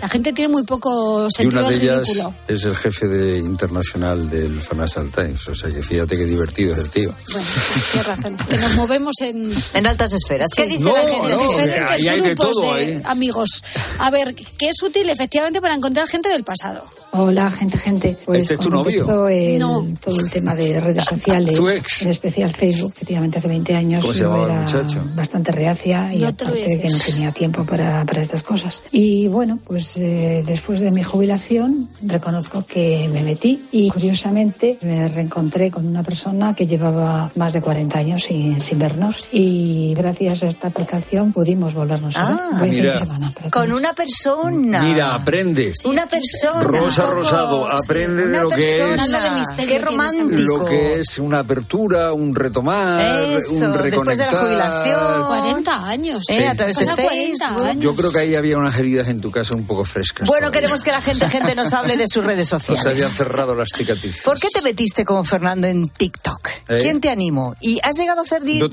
La gente tiene muy poco Y sentido una de del ellas ridículo. es el jefe de, internacional del Financial Times. O sea que fíjate qué divertido es el tío. Bueno, tienes razón. Que nos movemos en... En altas esferas. ¿Qué Sí. dice No, la gente? en no, diferentes ahí hay de grupos todo, de amigos. A ver, que es útil efectivamente para encontrar gente del pasado. Hola, gente, gente. Pues ¿Este es tu novio? el- No. todo el tema de redes sociales, ¿Tu ex? en especial Facebook, efectivamente hace 20 años, ¿Cómo se llamaba el era muchacho? bastante reacia y No aparte de que no tenía tiempo para, para estas cosas. Y bueno, pues eh, después de mi jubilación reconozco que me metí y curiosamente me reencontré con una persona que llevaba más de 40 años sin, sin vernos y gracias a esta aplicación pudimos volvernos a ver. Ah, mira. de semana Con una persona. Mira, aprende. Una persona. Rosa poco- Rosado, sí, aprende de una lo que es- de Qué romántico. Lo que es una apertura, un retomar, Eso, un después de la reconectar. jubilación. 40 años. Eh, a través de Pasa 40 Facebook. años. Yo creo que ahí había unas heridas en tu casa un poco frescas. Bueno, todavía. queremos que la gente, gente nos hable de sus redes No se habían sociales. cerrado las cicatrices. ¿Por qué te metiste como Fernando en TikTok? ¿Eh? ¿Quién te animó? ¿Y has llegado a hacer vídeos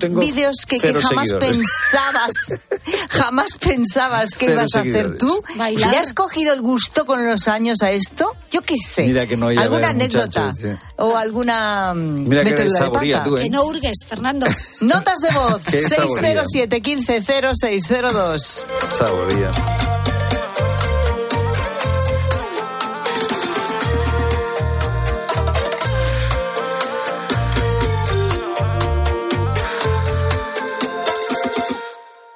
que, que jamás seguidores. pensabas, *laughs* jamás pensabas que Cero ibas a hacer tú? Bailar. ¿Le has cogido el gusto con los años a esto? Yo qué sé. Mira que no a ¿Alguna ver, anécdota? muchacho, sí. ¿O alguna mm, Mira que de saboría pata? tú, ¿eh? Que no hurgues, Fernando. *laughs* Notas de voz *laughs* Qué saboría. 607 15 0602. Saboría.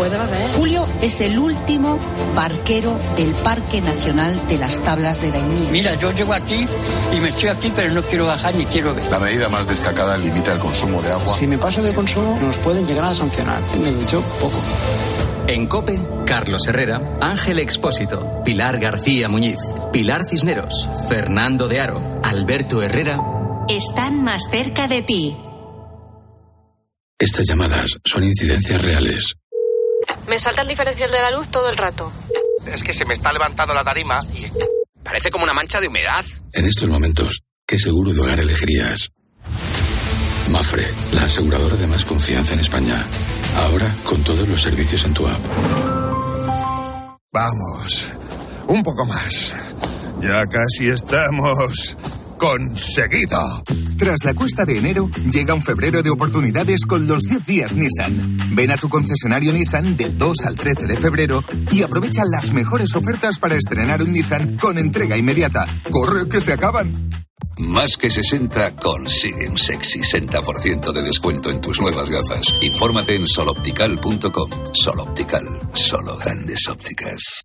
puede beber. Julio es el último barquero del Parque Nacional de las Tablas de Daimiel. Mira, yo llego aquí y me estoy aquí, pero no quiero bajar ni quiero ver. La medida más destacada limita el consumo de agua. Si me paso de consumo, nos pueden llegar a sancionar. Me ducho poco. En Cope, Carlos Herrera, Ángel Expósito, Pilar García Muñiz, Pilar Cisneros, Fernando de Aro, Alberto Herrera. Están más cerca de ti. Estas llamadas son incidencias reales. Me salta el diferencial de la luz todo el rato. Es que se me está levantando la tarima y parece como una mancha de humedad. En estos momentos, ¿qué seguro de hogar elegirías? Mafre, la aseguradora de más confianza en España. Ahora con todos los servicios en tu app. Vamos, un poco más. Ya casi estamos. Conseguido. Tras la cuesta de enero, llega un febrero de oportunidades con los 10 días Nissan. Ven a tu concesionario Nissan del 2 al 13 de febrero y aprovecha las mejores ofertas para estrenar un Nissan con entrega inmediata. ¡Corre que se acaban! Más que 60 consigue un sexy 60% de descuento en tus nuevas gafas. Infórmate en soloptical.com. Soloptical, solo grandes ópticas.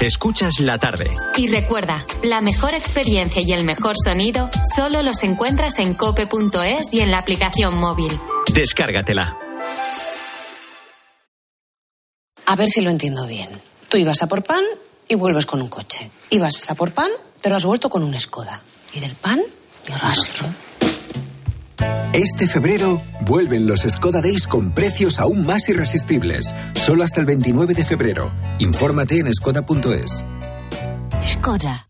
Escuchas la tarde. Y recuerda, la mejor experiencia y el mejor sonido solo los encuentras en cope.es y en la aplicación móvil. Descárgatela. A ver si lo entiendo bien. Tú ibas a por pan y vuelves con un coche. Ibas a por pan, pero has vuelto con un Skoda. Y del pan, ni rastro. Este febrero vuelven los Skoda Days con precios aún más irresistibles. Solo hasta el 29 de febrero. Infórmate en skoda.es. Skoda.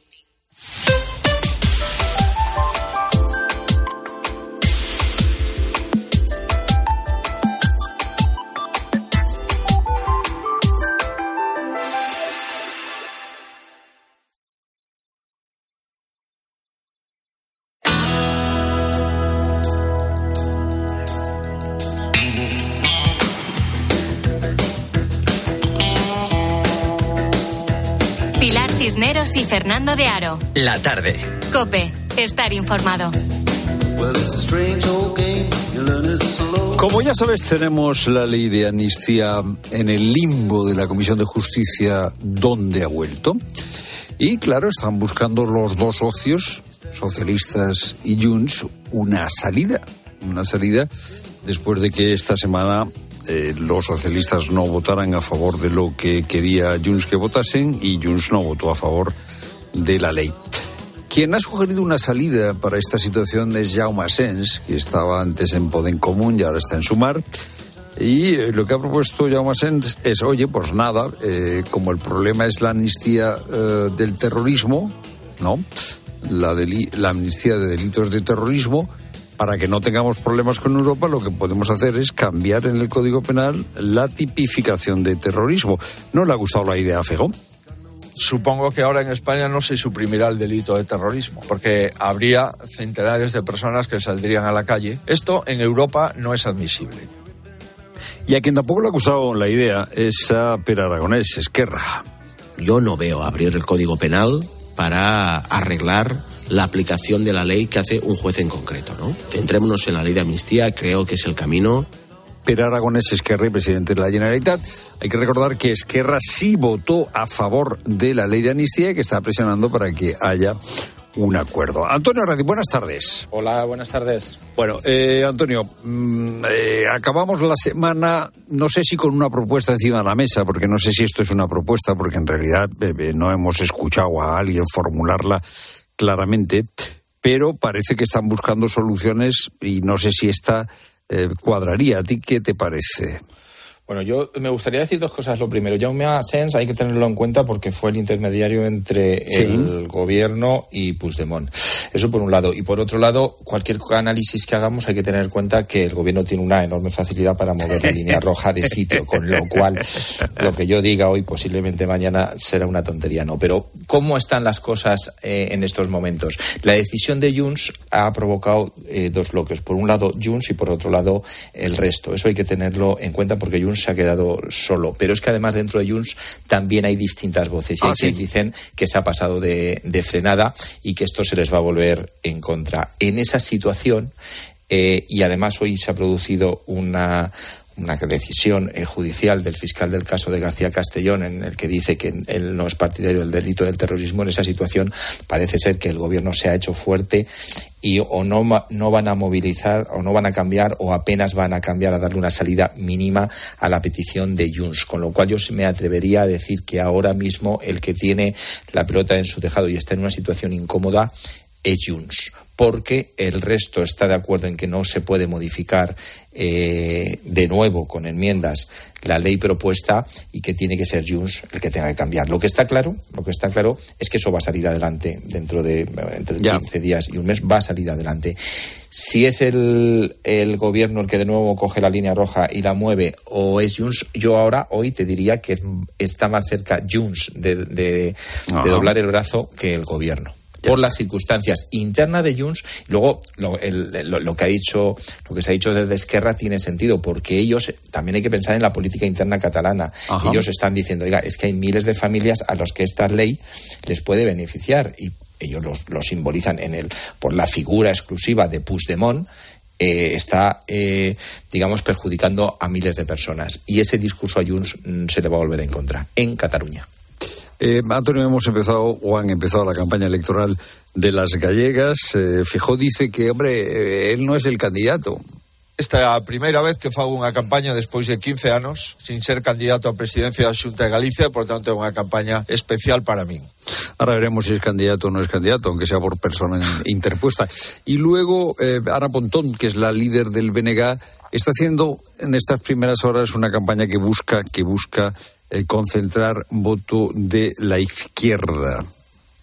Cisneros y Fernando de Aro. La tarde. Cope, estar informado. Como ya sabes, tenemos la ley de amnistía en el limbo de la Comisión de Justicia, donde ha vuelto. Y claro, están buscando los dos socios, socialistas y Junts, una salida. Una salida después de que esta semana eh, los socialistas no votaran a favor de lo que quería Junts que votasen y Junts no votó a favor de la ley. Quien ha sugerido una salida para esta situación es Jaume Sens, que estaba antes en Podem Común y ahora está en Sumar. Y eh, lo que ha propuesto Jaume Sens es, oye, pues nada, eh, como el problema es la amnistía del terrorismo, ¿no? La, la amnistía de delitos de terrorismo, para que no tengamos problemas con Europa, lo que podemos hacer es cambiar en el Código Penal la tipificación de terrorismo. ¿No le ha gustado la idea a Fegón? Supongo que ahora en España no se suprimirá el delito de terrorismo, porque habría centenares de personas que saldrían a la calle. Esto en Europa no es admisible. Y a quien tampoco le ha gustado la idea es a Per Aragonés, Esquerra. Yo no veo abrir el Código Penal para arreglar la aplicación de la ley que hace un juez en concreto, ¿no? Centrémonos en la ley de amnistía, creo que es el camino. Per Aragonés Esquerra y presidente de la Generalitat. Hay que recordar que Esquerra sí votó a favor de la ley de amnistía y que está presionando para que haya un acuerdo. Antonio Radi, buenas tardes. Hola, buenas tardes. Bueno, eh, Antonio, mm, eh, acabamos la semana, no sé si con una propuesta encima de la mesa, porque no sé si esto es una propuesta, porque en realidad eh, no hemos escuchado a alguien formularla claramente, pero parece que están buscando soluciones y no sé si esta eh, cuadraría. ¿A ti qué te parece? Bueno, yo me gustaría decir dos cosas. Lo primero, Jaume Asens hay que tenerlo en cuenta porque fue el intermediario entre Sí. el gobierno y Puigdemont. Eso por un lado. Y por otro lado, cualquier análisis que hagamos hay que tener en cuenta que el gobierno tiene una enorme facilidad para mover la línea *laughs* roja de sitio, con lo cual lo que yo diga hoy posiblemente mañana será una tontería, no. Pero ¿cómo están las cosas eh, en estos momentos? La decisión de Junts ha provocado eh, dos bloques. Por un lado Junts y por otro lado el resto. Eso hay que tenerlo en cuenta porque Junts se ha quedado solo. Pero es que además dentro de Junts también hay distintas voces. Y Ah, hay sí. dicen que se ha pasado de, de frenada y que esto se les va a volver en contra. En esa situación, eh, y además hoy se ha producido una una decisión eh, judicial del fiscal del caso de García Castellón en el que dice que él no es partidario del delito del terrorismo en esa situación parece ser que el gobierno se ha hecho fuerte y o no, no van a movilizar o no van a cambiar o apenas van a cambiar a darle una salida mínima a la petición de Junts. Con lo cual yo me atrevería a decir que ahora mismo el que tiene la pelota en su tejado y está en una situación incómoda es Junts. Porque el resto está de acuerdo en que no se puede modificar eh, de nuevo con enmiendas la ley propuesta y que tiene que ser Junts el que tenga que cambiar. Lo que está claro, lo que está claro es que eso va a salir adelante dentro de entre 15 días y un mes va a salir adelante. Si es el, el gobierno el que de nuevo coge la línea roja y la mueve o es Junts, yo ahora hoy te diría que está más cerca Junts de, de- doblar el brazo que el gobierno por las circunstancias internas de Junts. Luego, lo, el- lo- lo que ha dicho, lo que se ha dicho desde Esquerra tiene sentido, porque ellos también hay que pensar en la política interna catalana. Ajá. Ellos están diciendo, oiga, es que hay miles de familias a los que esta ley les puede beneficiar y ellos los- lo simbolizan en el por la figura exclusiva de Puigdemont. eh, está, eh, digamos, perjudicando a miles de personas. Y ese discurso a Junts mm, se le va a volver en contra en Cataluña. Eh, Antonio, hemos empezado o han empezado la campaña electoral de las gallegas. Eh, Fijó dice que, hombre, eh, él no es el candidato. Esta é a primeira vez que fago unha campaña despois de 15 anos sin ser candidato a presidencia da Xunta de Galicia, por tanto é unha campaña especial para min. Ahora veremos si es candidato o no es candidato, aunque sea por persona in- interpuesta. Y luego, eh, Ana Pontón, que es la líder del BNG, está haciendo en estas primeras horas una campaña que busca, que busca eh, concentrar voto de la izquierda.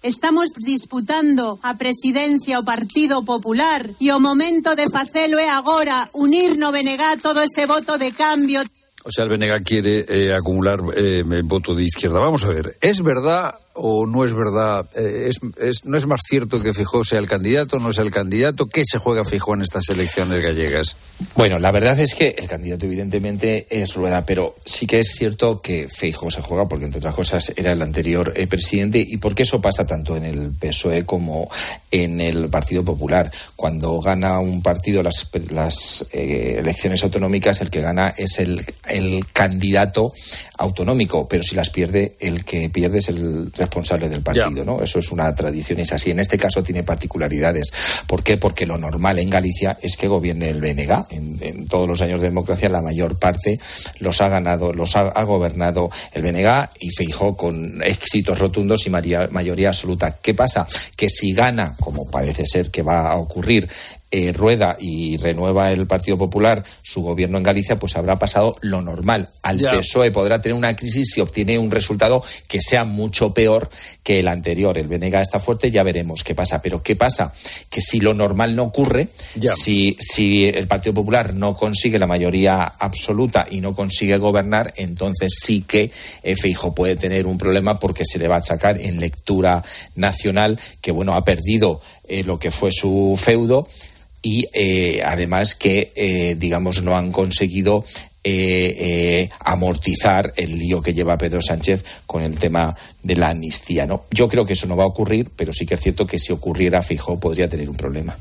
Estamos disputando a presidencia o Partido Popular e o momento de facelo é agora unir no BNG todo ese voto de cambio. O sea, el BNG quiere eh, acumular eh, voto de izquierda. Vamos a ver, ¿es verdad o no es verdad? Eh, es, es- ¿No es más cierto que Fijó sea el candidato? ¿No es el candidato? ¿Qué se juega Fijó en estas elecciones gallegas? Bueno, la verdad es que el candidato evidentemente es Rueda, pero sí que es cierto que Feijóo se juega porque entre otras cosas era el anterior eh, presidente y porque eso pasa tanto en el PSOE como en el Partido Popular. Cuando gana un partido las, las eh, elecciones autonómicas, el que gana es el, el candidato autonómico, pero si las pierde, el que pierde es el responsable del partido, ¿no? Eso es una tradición, es así. En este caso tiene particularidades. ¿Por qué? Porque lo normal en Galicia es que gobierne el BNG. En, en todos los años de democracia, la mayor parte los ha ganado, los ha, ha gobernado el BNG y Feijó con éxitos rotundos y maría- mayoría absoluta. ¿Qué pasa? Que si gana, como parece ser que va a ocurrir, eh, rueda y renueva el Partido Popular su gobierno en Galicia, pues habrá pasado lo normal. Al Ya. PSOE podrá tener una crisis si obtiene un resultado que sea mucho peor que el anterior. El BNG está fuerte, ya veremos qué pasa. Pero ¿qué pasa? Que si lo normal no ocurre, Ya. si, si el Partido Popular no consigue la mayoría absoluta y no consigue gobernar, entonces sí que eh, Feijóo puede tener un problema porque se le va a achacar en lectura nacional que, bueno, ha perdido eh, lo que fue su feudo y eh, además que, eh, digamos, no han conseguido eh, eh, amortizar el lío que lleva Pedro Sánchez con el tema de la amnistía. ¿no? Yo creo que eso no va a ocurrir, pero sí que es cierto que si ocurriera, Fijo podría tener un problema.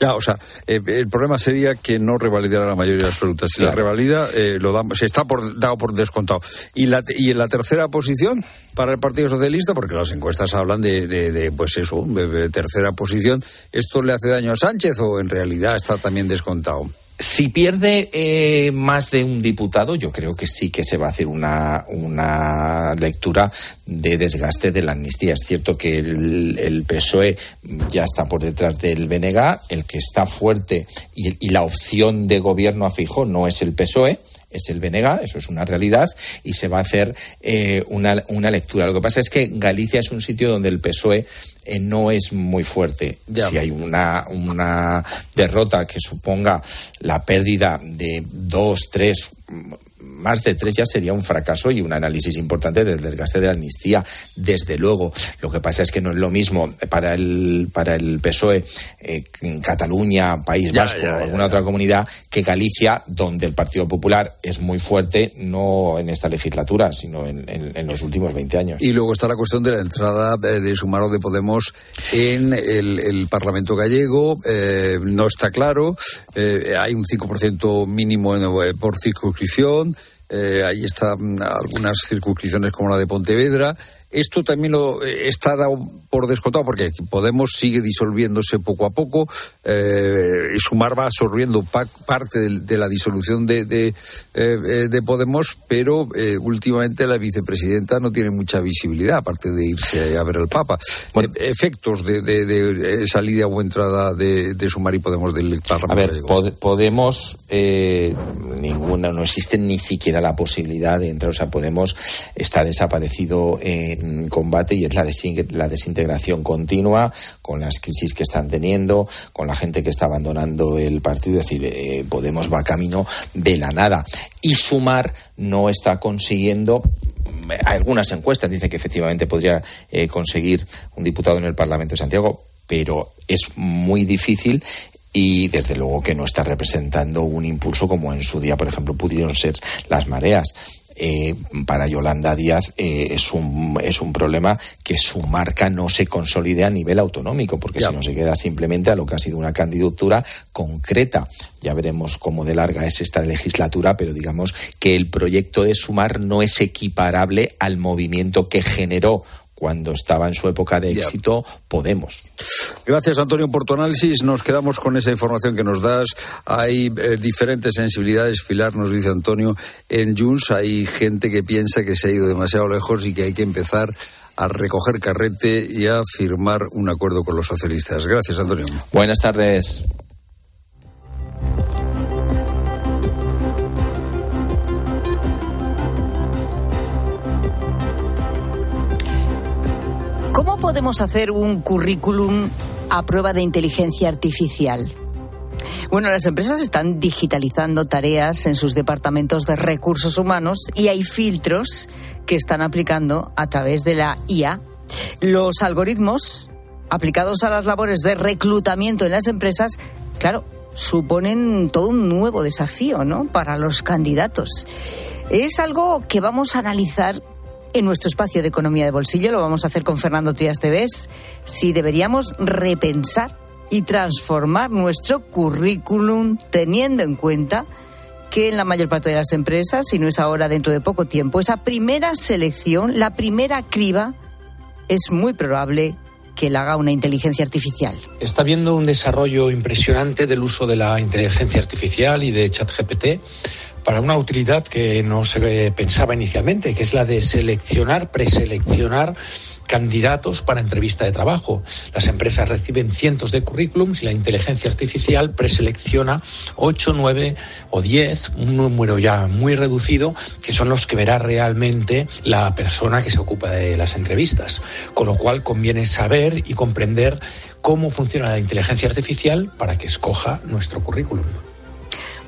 Ya, o sea, eh, el problema sería que no revalidara la mayoría absoluta. Si la revalida, eh, lo damos, se está por, dado por descontado. Y, la, y en la tercera posición para el Partido Socialista, porque las encuestas hablan de, de, de, pues eso, de, de tercera posición, ¿esto le hace daño a Sánchez o en realidad está también descontado? Si pierde eh, más de un diputado, yo creo que sí que se va a hacer una, una lectura de desgaste de la amnistía. Es cierto que el, el PSOE ya está por detrás del BNG, el que está fuerte y, la opción de gobierno a Fijó no es el PSOE, es el BNG, eso es una realidad, y se va a hacer eh, una, una, lectura. Lo que pasa es que Galicia es un sitio donde el PSOE eh, no es muy fuerte. Si hay una, una derrota que suponga la pérdida de dos, tres más de tres ya sería un fracaso y un análisis importante del desgaste de la amnistía. Desde luego, lo que pasa es que no es lo mismo para el, para el PSOE eh, en Cataluña, País Vasco o alguna otra comunidad que Galicia, donde el Partido Popular es muy fuerte, no en esta legislatura, sino en, los últimos 20 años. Y luego está la cuestión de la entrada de, de Sumaro de Podemos en el, Parlamento gallego. Eh, no está claro. Eh, hay un 5% mínimo por circunscripción. Eh, ahí están algunas circunscripciones como la de Pontevedra. Esto también lo eh, está dado por descontado porque Podemos sigue disolviéndose poco a poco. Eh, Sumar va absorbiendo parte de, la disolución de, de, eh, Podemos, pero últimamente la vicepresidenta no tiene mucha visibilidad, aparte de irse a ver al Papa. efectos de, salida o entrada de, Sumar y Podemos del Parlamento. A ver, Podemos, ninguna, no existe ni siquiera la posibilidad de entrar. O sea, Podemos está desaparecido en combate y es la, la desintegración continua con las crisis que están teniendo, con la gente que está abandonando el partido. Es decir, eh, Podemos va camino de la nada. Y Sumar no está consiguiendo eh, algunas encuestas dicen que efectivamente podría eh, conseguir un diputado en el Parlamento de Santiago, pero es muy difícil y desde luego que no está representando un impulso como en su día, por ejemplo, pudieron ser las mareas. Eh, para Yolanda Díaz eh, es, un, es un problema que su marca no se consolide a nivel autonómico, porque si no se queda simplemente a lo que ha sido una candidatura concreta. Ya veremos cómo de larga es esta legislatura, pero digamos que el proyecto de Sumar no es equiparable al movimiento que generó cuando estaba en su época de éxito Podemos. Gracias, Antonio, por tu análisis. Nos quedamos con esa información que nos das. Hay eh, diferentes sensibilidades, Pilar, nos dice Antonio. En Junts hay gente que piensa que se ha ido demasiado lejos y que hay que empezar a recoger carrete y a firmar un acuerdo con los socialistas. Gracias, Antonio. Buenas tardes. ¿Cómo podemos hacer un currículum a prueba de inteligencia artificial? Bueno, las empresas están digitalizando tareas en sus departamentos de recursos humanos y hay filtros que están aplicando a través de la IA. Los algoritmos aplicados a las labores de reclutamiento en las empresas, claro, suponen todo un nuevo desafío, ¿no? Para los candidatos. Es algo que vamos a analizar en nuestro espacio de economía de bolsillo. Lo vamos a hacer con Fernando Trias Tevez. Si deberíamos repensar y transformar nuestro currículum teniendo en cuenta que en la mayor parte de las empresas, si no es ahora dentro de poco tiempo, esa primera selección, la primera criba, es muy probable que la haga una inteligencia artificial. Está habiendo un desarrollo impresionante del uso de la inteligencia artificial y de ChatGPT para una utilidad que no se pensaba inicialmente, que es la de seleccionar, preseleccionar candidatos para entrevista de trabajo. Las empresas reciben cientos de currículums y la inteligencia artificial preselecciona 8, 9 o 10, un número ya muy reducido, que son los que verá realmente la persona que se ocupa de las entrevistas. Con lo cual conviene saber y comprender cómo funciona la inteligencia artificial para que escoja nuestro currículum.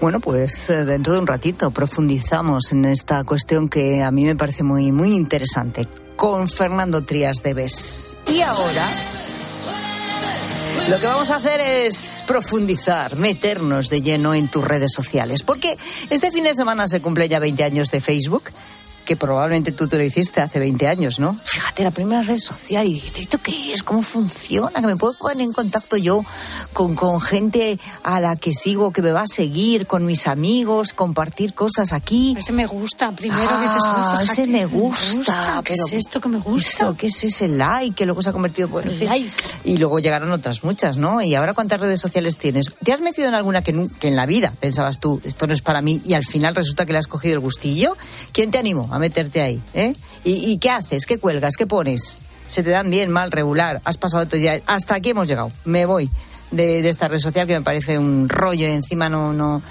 Bueno, pues eh, dentro de un ratito profundizamos en esta cuestión que a mí me parece muy, muy interesante con Fernando Trías de Bes. Y ahora lo que vamos a hacer es profundizar, meternos de lleno en tus redes sociales, porque este fin de semana se cumple ya 20 años de Facebook que probablemente tú te lo hiciste hace 20 años, ¿no? Fíjate, la primera red social y dijiste, ¿esto qué es? ¿Cómo funciona? Que me puedo poner en contacto yo con, con gente a la que sigo, que me va a seguir, con mis amigos, compartir cosas aquí. Ese me gusta, primero ah, ese me gusta. ¿Qué es esto que me gusta? ¿Qué es ese like que luego se ha convertido pues, en like? Y luego llegaron otras muchas, ¿no? Y ahora cuántas redes sociales tienes? ¿Te has metido en alguna que, que en la vida pensabas tú, esto no es para mí, y al final resulta que le has cogido el gustillo? ¿Quién te animó? A meterte ahí. ¿eh? ¿Y, qué haces? ¿Qué cuelgas? ¿Qué pones? ¿Se te dan bien, mal, regular? ¿Has pasado el día? Hasta aquí hemos llegado. Me voy de, esta red social que me parece un rollo y encima no, no,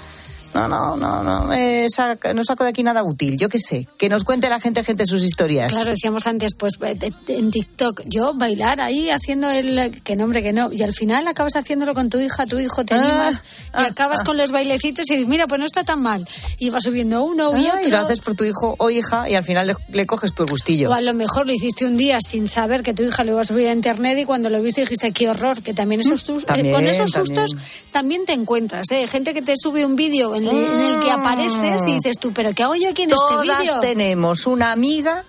no, no, no, no, me no saco de aquí nada útil. Yo qué sé, que nos cuente la gente, gente sus historias. Claro, decíamos antes, pues de- de- en TikTok, yo bailar ahí haciendo el. Que nombre, que no. Y al final acabas haciéndolo con tu hija, tu hijo, te Ah, animas y acabas con los bailecitos y dices, mira, pues no está tan mal. Y vas subiendo uno y Ah, otro. y lo haces por tu hijo o hija y al final le, le coges tu gustillo. O a lo mejor lo hiciste un día sin saber que tu hija lo iba a subir a internet y cuando lo viste dijiste, qué horror, que también esos sus- eh, también, con esos también. sustos también te encuentras, ¿eh? Gente que te sube un vídeo en, el- en el que apareces y dices tú, pero ¿qué hago yo aquí en este Todas vídeo? tenemos una amiga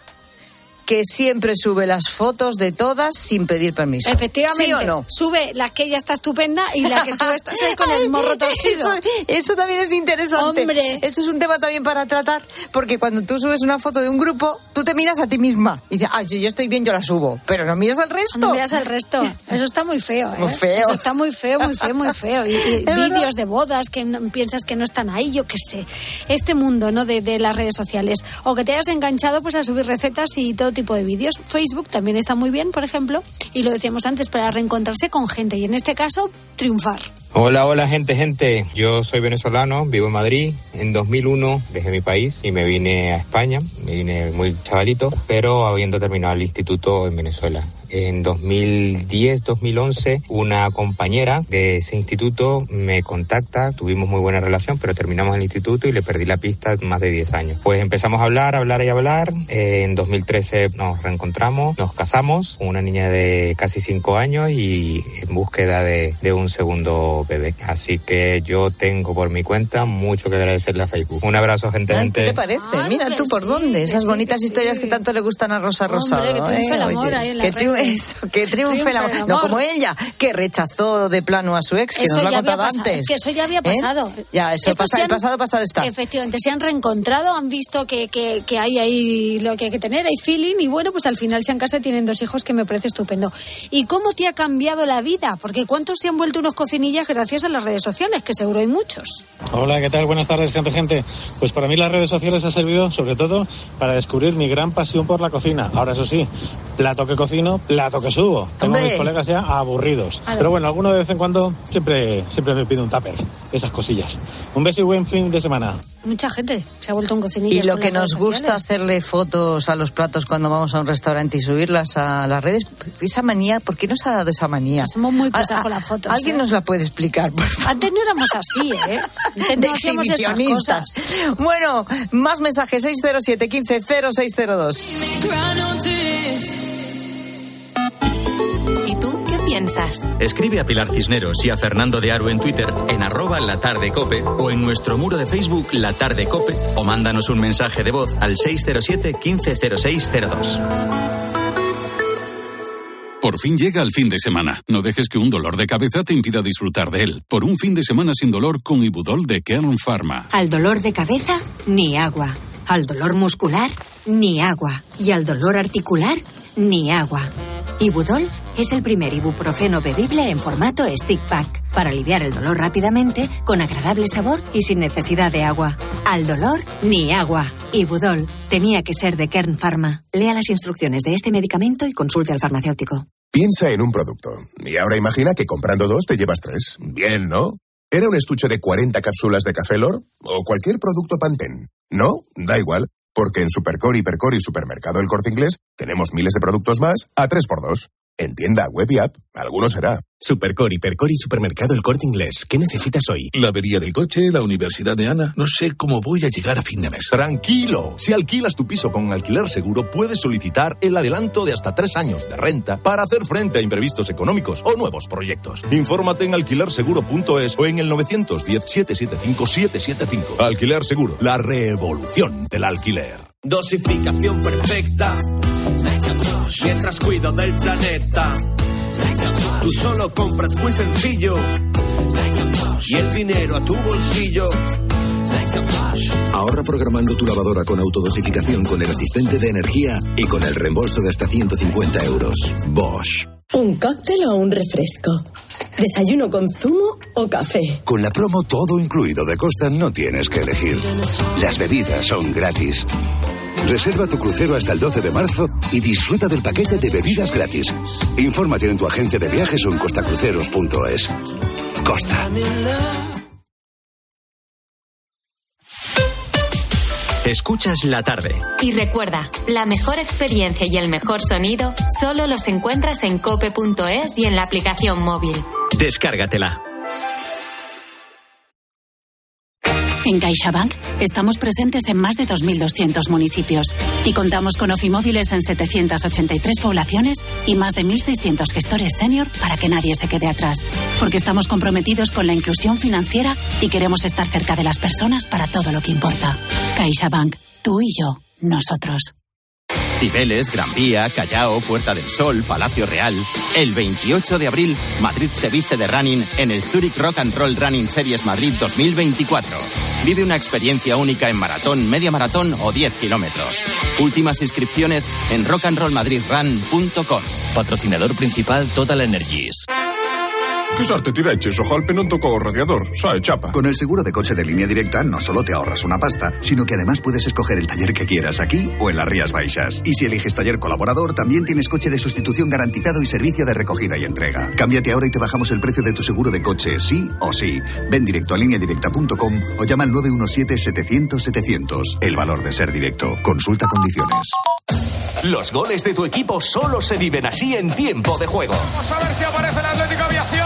que siempre sube las fotos de todas sin pedir permiso. Efectivamente. ¿Sí o no? Sube la que ella está estupenda y la que tú estás ahí con el morro torcido. Eso, eso también es interesante. Hombre. Eso es un tema también para tratar, porque cuando tú subes una foto de un grupo, tú te miras a ti misma y dices, ah, si yo estoy bien, yo la subo, pero no miras al resto. No miras al resto. Eso está muy feo, ¿eh? Muy feo. Eso está muy feo, muy feo, muy feo. Y, *laughs* vídeos de bodas que no- piensas que no están ahí, yo qué sé. Este mundo, ¿no? De, de las redes sociales. O que te hayas enganchado pues a subir recetas y todo tipo de vídeos. Facebook también está muy bien, por ejemplo, y lo decíamos antes, para reencontrarse con gente y en este caso, triunfar. Hola, hola gente, gente. Yo soy venezolano, vivo en Madrid. En 2001 dejé mi país y me vine a España. Me vine muy chavalito, pero habiendo terminado el instituto en Venezuela. En 2010-2011, una compañera de ese instituto me contacta, tuvimos muy buena relación, pero terminamos el instituto y le perdí la pista más de 10 años. Pues empezamos a hablar, hablar y hablar. En 2013 nos reencontramos, nos casamos, con una niña de casi 5 años y en búsqueda de, de un segundo bebé. Así que yo tengo por mi cuenta mucho que agradecerle a Facebook. Un abrazo, gente, Ay, gente. ¿Qué te parece? Mira tú por dónde, esas bonitas historias que tanto le gustan a Rosa Rosado. que triunfe el amor Oye, ahí en que las triunfe- redes. Eso, que triunfe, Triunfe el amor. el No como ella, que rechazó de plano a su ex, que Eso nos lo ha contado antes. que eso ya había ¿Eh? pasado. Ya, eso pasa, se el han- pasado, pasado está. Efectivamente, se han reencontrado, han visto que, que, que hay ahí lo que hay que tener, hay feeling, y bueno, pues al final se han casado y tienen dos hijos que me parece estupendo. ¿Y cómo te ha cambiado la vida? Porque ¿cuántos se han vuelto unos cocinillas gracias a las redes sociales? Que seguro hay muchos. Hola, ¿qué tal? Buenas tardes, gente, gente. Pues para mí las redes sociales ha servido sobre todo para descubrir mi gran pasión por la cocina. Ahora, eso sí, plato que cocino, plato que subo. Tengo a mis colegas ya aburridos. Pero bueno, alguno de vez en cuando siempre, siempre me pido un tupper, esas cosillas. Un beso y buen fin de semana. Mucha gente se ha vuelto un cocinillas. Y lo que nos gusta hacerle fotos a los platos cuando vamos a un restaurante y subirlas a las redes, esa manía, ¿por qué nos ha dado esa manía? Somos muy A- pesados a- con las fotos. ¿Alguien ¿eh? nos la puede explicar, por favor? Antes no éramos así, ¿eh? Antes de no exhibicionistas. cosas. Bueno, más mensajes 607 15 0602. ¿Y tú qué piensas? Escribe a Pilar Cisneros y a Fernando de Aro en Twitter en arroba la tarde cope o en nuestro muro de Facebook La Tarde Cope o mándanos un mensaje de voz al 607 150602. Por fin llega el fin de semana. No dejes que un dolor de cabeza te impida disfrutar de él. Por un fin de semana sin dolor con Ibudol de Kern Pharma. Al dolor de cabeza, ni agua. Al dolor muscular, ni agua. Y al dolor articular, ni agua. Ibudol es el primer ibuprofeno bebible en formato stick pack para aliviar el dolor rápidamente, con agradable sabor y sin necesidad de agua. Al dolor, ni agua. Ibudol tenía que ser de Kern Pharma. Lea las instrucciones de este medicamento y consulte al farmacéutico. Piensa en un producto. Y ahora imagina que comprando dos te llevas tres. Bien, ¿no? ¿Era un estuche de 40 cápsulas de café Lor? ¿O cualquier producto Pantene? No, da igual. Porque en Supercore, Hipercore y Supermercado El Corte Inglés tenemos miles de productos más a 3x2. En tienda, web y app, alguno será. Supercor, Hipercor y Supermercado El Corte Inglés. ¿Qué necesitas hoy? La avería del coche, la universidad de Ana. No sé cómo voy a llegar a fin de mes. Tranquilo, si alquilas tu piso con alquiler seguro, puedes solicitar el adelanto de hasta tres años de renta para hacer frente a imprevistos económicos o nuevos proyectos. Infórmate en alquilerseguro.es o en el 910-775-775. Alquiler Seguro, la revolución del alquiler. Dosificación perfecta. Mientras cuido del planeta. Tú solo compras muy sencillo. Y el dinero a tu bolsillo. Ahorra programando tu lavadora con autodosificación con el asistente de energía y con el reembolso de hasta 150 euros. Bosch. ¿Un cóctel o un refresco? ¿Desayuno con zumo o café? Con la promo todo incluido de Costa no tienes que elegir. Las bebidas son gratis. Reserva tu crucero hasta el 12 de marzo y disfruta del paquete de bebidas gratis. Infórmate en tu agencia de viajes o en costacruceros.es. Costa. Escuchas la tarde. Y recuerda, la mejor experiencia y el mejor sonido solo los encuentras en cope.es y en la aplicación móvil. Descárgatela. En CaixaBank estamos presentes en más de 2.200 municipios y contamos con ofimóviles en 783 poblaciones y más de 1.600 gestores senior para que nadie se quede atrás. Porque estamos comprometidos con la inclusión financiera y queremos estar cerca de las personas para todo lo que importa. CaixaBank, tú y yo, nosotros. Cibeles, Gran Vía, Callao, Puerta del Sol, Palacio Real. El 28 de abril, Madrid se viste de running en el Zurich Rock and Roll Running Series Madrid 2024. Vive una experiencia única en maratón, media maratón o 10 kilómetros. Últimas inscripciones en rockandrollmadridrun.com. Patrocinador principal Total Energies. Que sorte tiveches, o golpe non tocou o radiador, sae chapa. Con el seguro de coche de línea directa no solo te ahorras una pasta, sino que además puedes escoger el taller que quieras aquí o en las Rías Baixas. Y si eliges taller colaborador, también tienes coche de sustitución garantizado y servicio de recogida y entrega. Cámbiate ahora y te bajamos el precio de tu seguro de coche, sí o sí. Ven directo a lineadirecta.com o llama al 917-700-700. El valor de ser directo. Consulta condiciones. Los goles de tu equipo solo se viven así en tiempo de juego. Vamos a ver si aparece el Atlético Aviación.